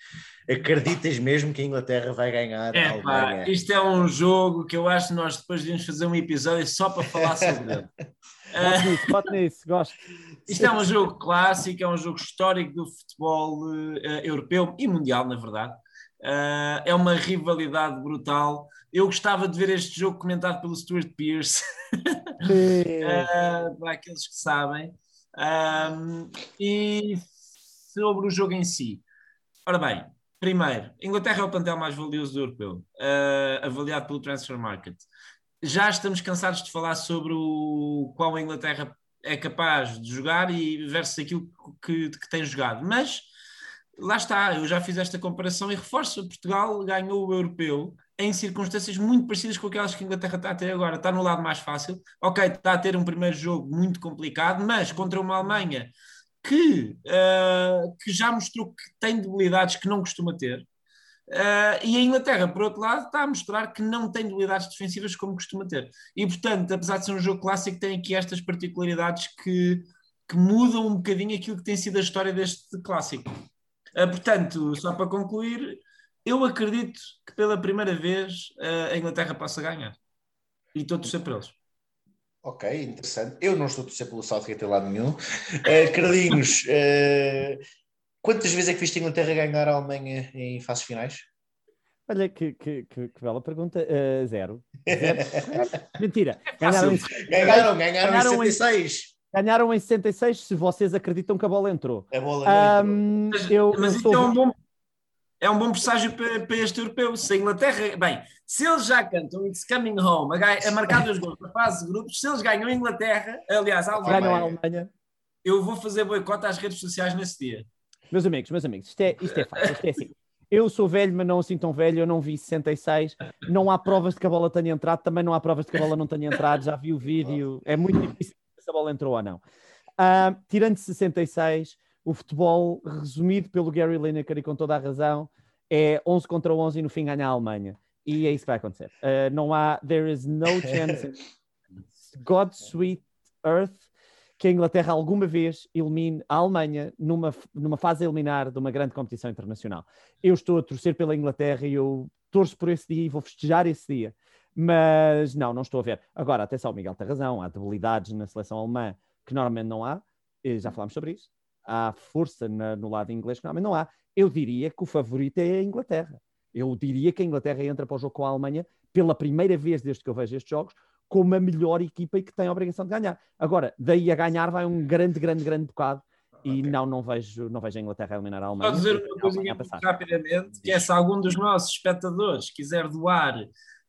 Acreditas mesmo que a Inglaterra vai ganhar é, a Alemanha? Pá, isto é um jogo que eu acho que nós depois devíamos fazer um episódio só para falar sobre ele. Bote nisso, bote nisso, gosto. Isto é um jogo clássico, é um jogo histórico do futebol uh, europeu e mundial, na verdade. Uh, é uma rivalidade brutal. Eu gostava de ver este jogo comentado pelo Stuart Pearce, uh, para aqueles que sabem. Um, e sobre o jogo em si. Ora bem, primeiro, Inglaterra é o plantel mais valioso do europeu, uh, avaliado pelo Transfer Market. Já estamos cansados de falar sobre o qual a Inglaterra é capaz de jogar e versus aquilo que, que tem jogado, mas lá está, eu já fiz esta comparação e reforço: Portugal ganhou o europeu em circunstâncias muito parecidas com aquelas que a Inglaterra está a ter agora. Está no lado mais fácil, ok, está a ter um primeiro jogo muito complicado, mas contra uma Alemanha que, uh, que já mostrou que tem debilidades que não costuma ter. Uh, e a Inglaterra, por outro lado, está a mostrar que não tem debilidades defensivas como costuma ter. E, portanto, apesar de ser um jogo clássico, tem aqui estas particularidades que, que mudam um bocadinho aquilo que tem sido a história deste clássico. Uh, portanto, só para concluir, eu acredito que pela primeira vez uh, a Inglaterra possa ganhar. E estou a torcer por eles. Ok, interessante. Eu não estou a torcer pelo Southgate em lado nenhum. Uh, Carlinhos, uh, Quantas vezes é que viste a Inglaterra ganhar a Alemanha em fases finais? Olha, que, que, que, que bela pergunta. Uh, zero. zero. Mentira. Ganharam, em, ganharam, ganharam, ganharam em 66. Em, ganharam em 66, se vocês acreditam que a bola entrou. A bola um, entrou. Eu, mas isso é um bom é um bom presságio para, para, este europeu. Se a Inglaterra, bem, se eles já cantam It's Coming Home, a, a marcar dois gols na fase de grupos, se eles ganham a Inglaterra, aliás, a Alemanha, ganham a Alemanha, eu vou fazer boicote às redes sociais nesse dia. Meus amigos, meus amigos, isto é, isto é fácil, isto é assim. Eu sou velho, mas não assim tão velho, eu não vi 66, não há provas de que a bola tenha entrado, também não há provas de que a bola não tenha entrado, já vi o vídeo, é muito difícil se a bola entrou ou não. Uh, tirando 66, o futebol, resumido pelo Gary Lineker e com toda a razão, é 11 contra 11 e no fim ganha a Alemanha. E é isso que vai acontecer. Uh, não há, there is no chance God's sweet earth que a Inglaterra alguma vez elimine a Alemanha numa, numa fase eliminar de uma grande competição internacional. Eu estou a torcer pela Inglaterra e eu torço por esse dia e vou festejar esse dia. Mas não, não estou a ver. Agora, atenção, o Miguel tem razão, há debilidades na seleção alemã que normalmente não há, já falámos sobre isso há força na, no lado inglês que normalmente não há. Eu diria que o favorito é a Inglaterra. Eu diria que a Inglaterra entra para o jogo com a Alemanha pela primeira vez desde que eu vejo estes jogos como a melhor equipa e que tem a obrigação de ganhar. Agora, daí a ganhar vai um grande, grande, grande bocado. E okay. não, não vejo, não vejo a Inglaterra eliminar a Alemanha. Vou dizer uma coisinha rapidamente, que é se algum dos nossos espectadores quiser doar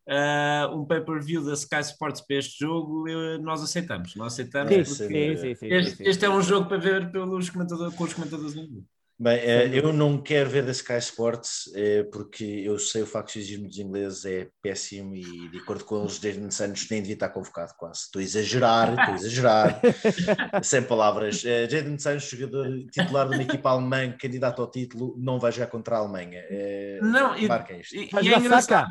uh, um pay-per-view da Sky Sports para este jogo, eu, nós aceitamos. Nós aceitamos. Sim, sim, sim, sim, este, este, é um jogo para ver pelos comentadores, com os comentadores em Bem, uh, eu não quero ver da Sky Sports uh, porque eu sei o facciosismo dos ingleses é péssimo e de acordo com eles, desde Santos nem devia estar convocado quase. Estou a exagerar, estou a exagerar, sem palavras. Uh, Jadon Santos, jogador titular de uma equipa alemã, candidato ao título, não vai jogar contra a Alemanha. Não, e, e, e é engraçado.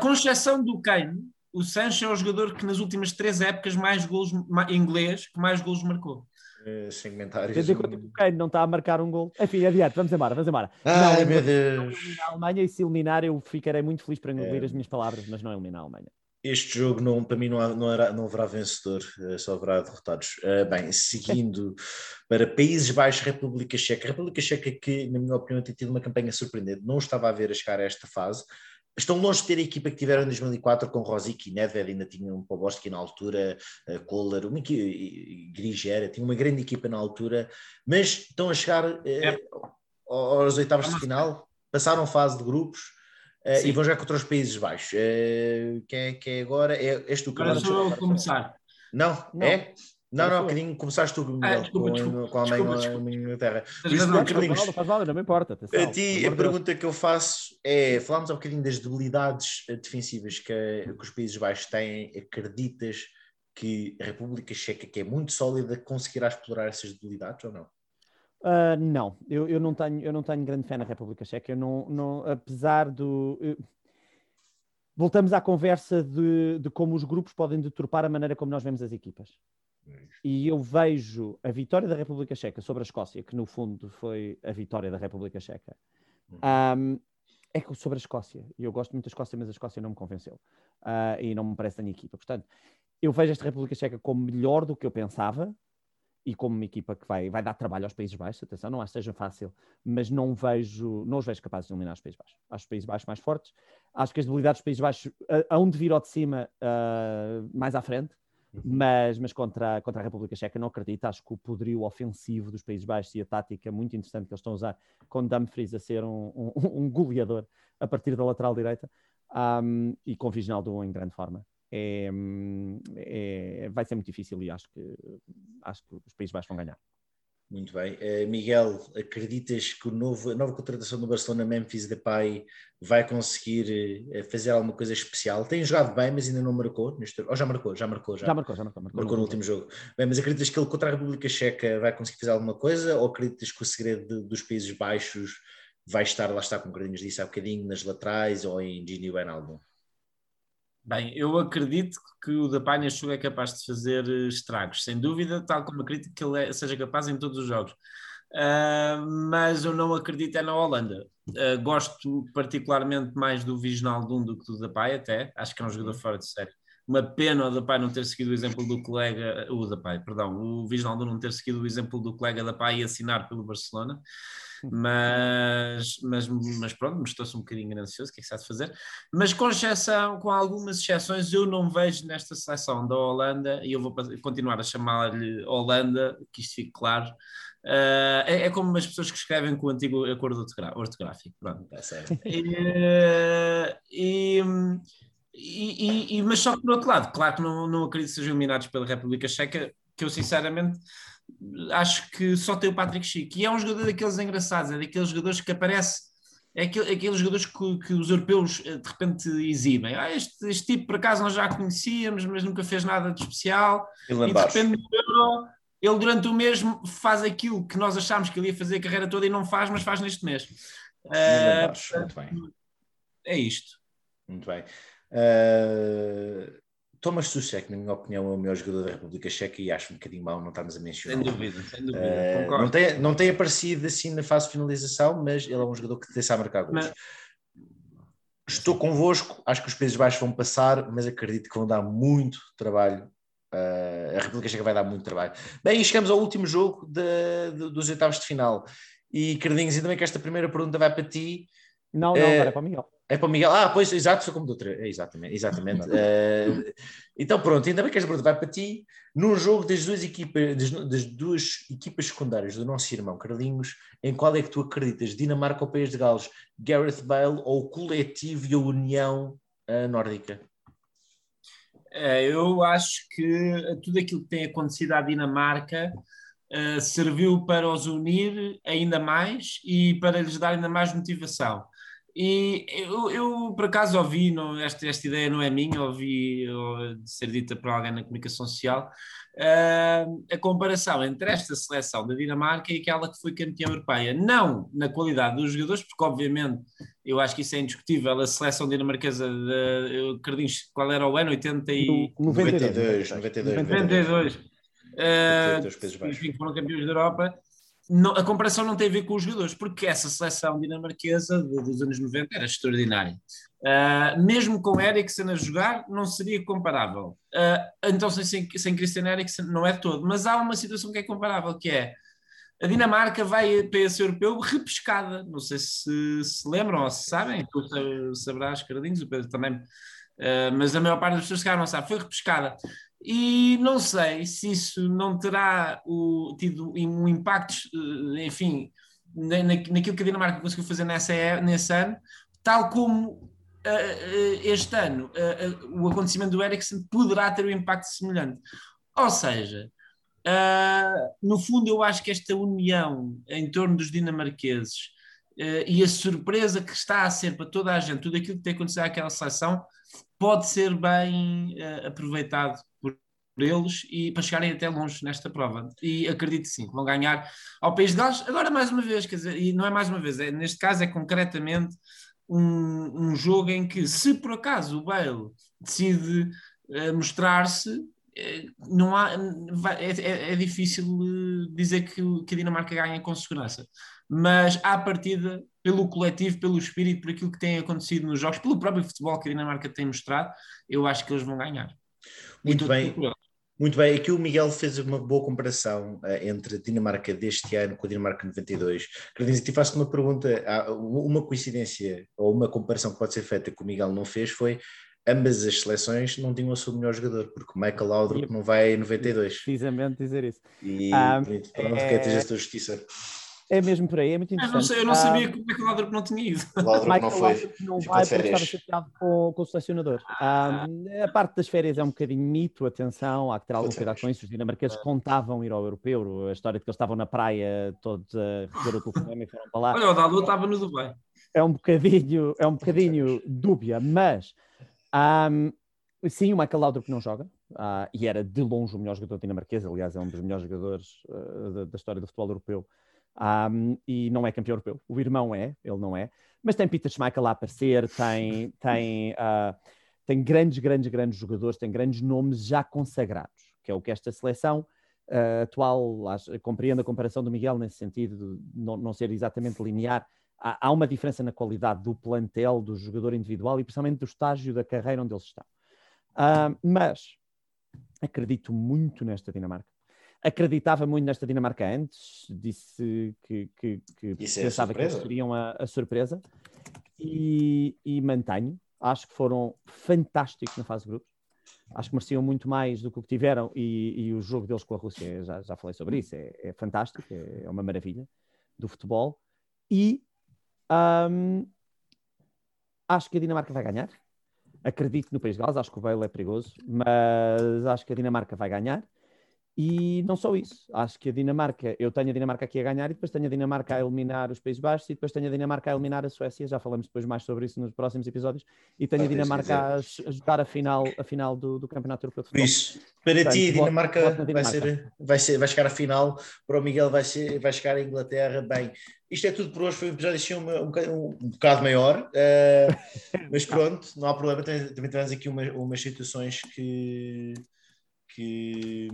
Com exceção do Kane, o Sancho é o jogador que nas últimas três épocas mais gols inglês, que mais gols marcou. Uh, sem comentários. Dizer que o Kane não está a marcar um gol. Enfim, adiante, vamos embora, vamos embora. Ai, não, meu Deus. a Alemanha e se eliminar, eu ficarei muito feliz para engolir é. as minhas palavras, mas não eliminar a Alemanha. Este jogo, não, para mim, não, há, não, era, não haverá vencedor, eh, só haverá derrotados. Uh, bem, seguindo para Países Baixos, República Checa. República Checa, que, na minha opinião, tem tido uma campanha surpreendente, não estava a ver a chegar a esta fase estão longe de ter a equipa que tiveram em 2004 com Rosic e Nedved, ainda tinham um Poboski na altura, uh, Kohler, uma Grigera, tinha uma grande equipa na altura, mas estão a chegar uh, é. aos oitavos de final, passaram fase de grupos uh, e vão já contra os Países Baixos. Uh, quem, é, quem é agora? É, és tu que Agora sou eu começar. Não? não? É? Não, não, queridinho, começaste tu ah, desculpa, com, desculpa, com a Alemanha e Inglaterra. Por isso, não, não, faz mal, não me importa. Atenção, a ti, a pergunta que eu faço é: falámos um bocadinho das debilidades eh, defensivas que, que os Países Baixos têm. Acreditas que a República Checa, que é muito sólida, conseguirá explorar essas debilidades ou não? Uh, não, eu, eu, não tenho, eu não tenho grande fé na República Checa. Eu não, não apesar do. Eu... Voltamos à conversa de, de como os grupos podem deturpar a maneira como nós vemos as equipas. E eu vejo a vitória da República Checa sobre a Escócia, que no fundo foi a vitória da República Checa, um, é sobre a Escócia. E eu gosto muito da Escócia, mas a Escócia não me convenceu. Uh, e não me parece da minha equipa. Portanto, eu vejo esta República Checa como melhor do que eu pensava e como uma equipa que vai, vai dar trabalho aos Países Baixos. Atenção, não acho que seja fácil, mas não vejo, não os vejo capazes de eliminar os Países Baixos. Acho os Países Baixos mais fortes. Acho que as debilidades dos Países Baixos hão de vir ao de cima uh, mais à frente. Uhum. Mas, mas contra, contra a República Checa não acredito. Acho que o poderio ofensivo dos Países Baixos e a tática muito interessante que eles estão a usar com Dumfries a ser um, um, um goleador a partir da lateral direita um, e com Viginaldo em grande forma. É, é, vai ser muito difícil e acho que, acho que os Países Baixos vão ganhar. Muito bem. Uh, Miguel, acreditas que o novo, a nova contratação do Barcelona, Memphis Depay, vai conseguir uh, fazer alguma coisa especial? Tem jogado bem, mas ainda não marcou. Neste... Ou já marcou? Já marcou, já. Já marcou, já marcou. Marcou, marcou no, último jogo. Bem, mas acreditas que ele contra a República Checa vai conseguir fazer alguma coisa? Ou acreditas que o segredo de, dos Países Baixos vai estar, lá está, como o Carlinhos disse há bocadinho, nas laterais ou em Gini Wijnaldum? Bem, eu acredito que o da Palha é capaz de fazer eh, estragos, sem dúvida, tal como acredito que ele é, seja capaz em todos os jogos. Uh, mas eu não acredito é na Holanda. Uh, gosto particularmente mais do Viginaldum do que do Depay até. Acho que é um jogador fora de série. uma pena o da pai não ter seguido o exemplo do colega, o da pai, perdão, o Viginaldo não ter seguido o exemplo do colega da pai e assinar pelo Barcelona. Mas, mas, mas pronto, mostrou-se um bocadinho ansioso, o que é que se há de fazer? Mas com exceção, com algumas exceções, eu não vejo nesta seleção da Holanda, e eu vou continuar a chamar-lhe Holanda, que isto fique claro, Uh, é, é, como as pessoas que escrevem com o antigo acordo ortográfico. Pronto. É sério. E, e, e, mas só que, por outro lado, claro que não, não acredito que sejam eliminados pela República Checa, que eu sinceramente acho que só tem o Patrick Schick. E é um jogador daqueles engraçados, é daqueles jogadores que aparece, é aquele, aqueles jogadores que, que, os europeus eh, de repente exibem. Ah, este, este tipo, por acaso, nós já conhecíamos, mas nunca fez nada de especial. E, e de repente, no Euro, ele durante o mês faz aquilo que nós achámos que ele ia fazer a carreira toda e não faz, mas faz neste mês. Uh, muito bem. É isto. Muito bem. Uh, Thomas Suchek, na minha opinião, é o melhor jogador da República Checa e acho um bocadinho mau não estarmos a mencionar. Sem dúvida, sem dúvida. Uh, não, tem, não tem aparecido assim na fase de finalização, mas ele é um jogador que tem a marcar gols. Mas... Estou convosco, acho que os Países Baixos vão passar, mas acredito que vão dar muito trabalho. Uh, a República Checa vai dar muito trabalho. Bem, e chegamos ao último jogo de, de, dos oitavos de final. E, Cardinhos, ainda bem que esta primeira pergunta vai para ti. Não, não, agora é para o Miguel. É para o Miguel. Ah, pois, exato, foi como do outro. É, exatamente, exatamente. uh, então, pronto, ainda bem que esta pergunta vai para ti. Num jogo das duas, equipas, das, das, duas equipas secundárias do nosso irmão Carlinhos, em qual é que tu acreditas? Dinamarca ou País de Gales? Gareth Bale ou o coletivo e a união uh, nórdica? É, eu acho que tudo aquilo que tem acontecido à Dinamarca uh, serviu para os unir ainda mais e para lhes dar ainda mais motivação. E eu, eu, por acaso ouvi, não, esta, esta ideia não é minha, ouvi ou, ser dita por alguém na comunicação social, uh, a comparação entre esta seleção da Dinamarca e aquela que foi campeã europeia. Não na qualidade dos jogadores, porque obviamente eu acho que isso é indiscutível. A seleção dinamarquesa, de, Cardins, qual era o ano? 80 e... 92. 92. 92. 92. 92. Uh, enfim, foram campeões da Europa não, a comparação não tem a ver com os jogadores, porque essa seleção dinamarquesa dos anos 90 era extraordinária. Uh, mesmo com Eriksen a jogar, não seria comparável. Uh, então, sem, sem Christian Eriksen, não é todo. Mas há uma situação que é comparável, que é a Dinamarca vai para esse europeu repescada. Não sei se se lembram ou se sabem, tu sabrás, Cardinhos, o Pedro também, uh, mas a maior parte das pessoas que não sabe, foi repescada. E não sei se isso não terá o, tido um impacto, eh, enfim, na, naquilo que a Dinamarca conseguiu fazer nessa, é, nesse ano, tal como uh, este ano o acontecimento do Ericsson poderá ter um impacto semelhante. Ou seja, no fundo, eu acho que esta união em torno dos dinamarqueses e a surpresa que está a ser para toda a gente, tudo aquilo que tem acontecido àquela seleção, pode ser bem aproveitado por eles e para chegarem até longe nesta prova. E acredito sim que vão ganhar ao País de Gales. Agora, mais uma vez, quer dizer, e não é mais uma vez, é, neste caso é concretamente um, um jogo em que, se por acaso o Bale decide uh, mostrar-se, uh, não há, é, é, é, difícil uh, dizer que, que a Dinamarca ganha com segurança. Mas à partida, pelo coletivo, pelo espírito, por aquilo que tem acontecido nos jogos, pelo próprio futebol que a Dinamarca tem mostrado, eu acho que eles vão ganhar. Muito bem. Muito bem, aqui o Miguel fez uma boa comparação uh, entre a Dinamarca deste ano com a Dinamarca 92. Quero dizer, te faço uma pergunta, uma coincidência ou uma comparação que pode ser feita que o Miguel não fez foi ambas as seleções não tinham o seu melhor jogador, porque o Michael Laudrup não vai em 92. Precisamente dizer isso. E um, ah, pronto, é... quer ter a sua justiça. É mesmo por aí, é muito interessante. Eu não, sei, eu não sabia que o Michael Laudrup não tinha ido. Laudrup não foi. não vai porque estava chateado com, com o selecionador. Ah. Um, a parte das férias é um bocadinho mito, atenção, há que ter algum cuidado com isso. Os dinamarqueses contavam ir ao europeu, a história de que eles estavam na praia todos a receber o telefone e foram para lá. Olha, o Dalu estava no Dubai. É um bocadinho, é um bocadinho dúbia, mas um, sim, o Michael Laudrup não joga. Uh, e era de longe o melhor jogador dinamarquês, aliás, é um dos melhores jogadores uh, da, da história do futebol europeu um, e não é campeão europeu. O irmão é, ele não é, mas tem Peter Schmeichel lá a aparecer, tem, tem, uh, tem grandes, grandes, grandes jogadores, tem grandes nomes já consagrados, que é o que esta seleção uh, atual, acho, compreendo a comparação do Miguel nesse sentido, de não, não ser exatamente linear. Há, há uma diferença na qualidade do plantel, do jogador individual e principalmente do estágio da carreira onde eles estão. Uh, mas acredito muito nesta Dinamarca. Acreditava muito nesta Dinamarca antes, disse que, que, que pensava que eles seriam a, a surpresa e, e mantenho. Acho que foram fantásticos na fase de grupos. Acho que mereciam muito mais do que o que tiveram e, e o jogo deles com a Rússia, já, já falei sobre isso, é, é fantástico, é, é, uma maravilha do futebol. E um, acho que a Dinamarca vai ganhar. Acredito no País de Gales, acho que o Bale é perigoso, mas acho que a Dinamarca vai ganhar. E não só isso, acho que a Dinamarca, eu tenho a Dinamarca aqui a ganhar e depois tenho a Dinamarca a eliminar os Países Baixos e depois tenho a Dinamarca a eliminar a Suécia, já falamos depois mais sobre isso nos próximos episódios, e tenho a Dinamarca a, a, jogar a final, a final do, do Campeonato Europeu de Futebol. Por isso, para Portanto, ti a Dinamarca, Dinamarca, Vai, ser, vai, ser, vai chegar à final, para o Miguel vai, ser, vai chegar à Inglaterra, bem, isto é tudo por hoje, foi um episódio assim, um, um, um bocado maior, uh, mas pronto, não há problema, também, temos aqui uma, umas situações que que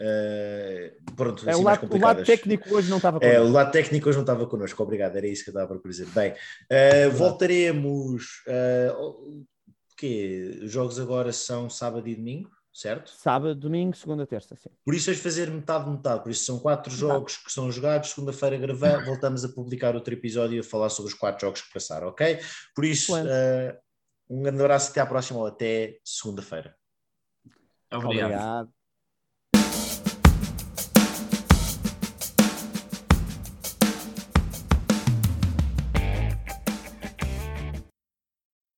uh, pronto, é, assim, o, lado, o, lado, técnico hoje não estava connosco. É, o lado técnico hoje não estava connosco, obrigado, era isso que eu estava para dizer. Bem, uh, voltaremos. Uh, quê? Os jogos agora são sábado e domingo, certo? Sábado, domingo, segunda, terça, sim. Por isso vais fazer metade, metade. Por isso são quatro jogos que são jogados. Segunda-feira gravamos, voltamos a publicar outro episódio e a falar sobre os quatro jogos que passaram, ok? Por isso, uh, um grande abraço, até à próxima ou até segunda-feira. Obrigado. Obrigado.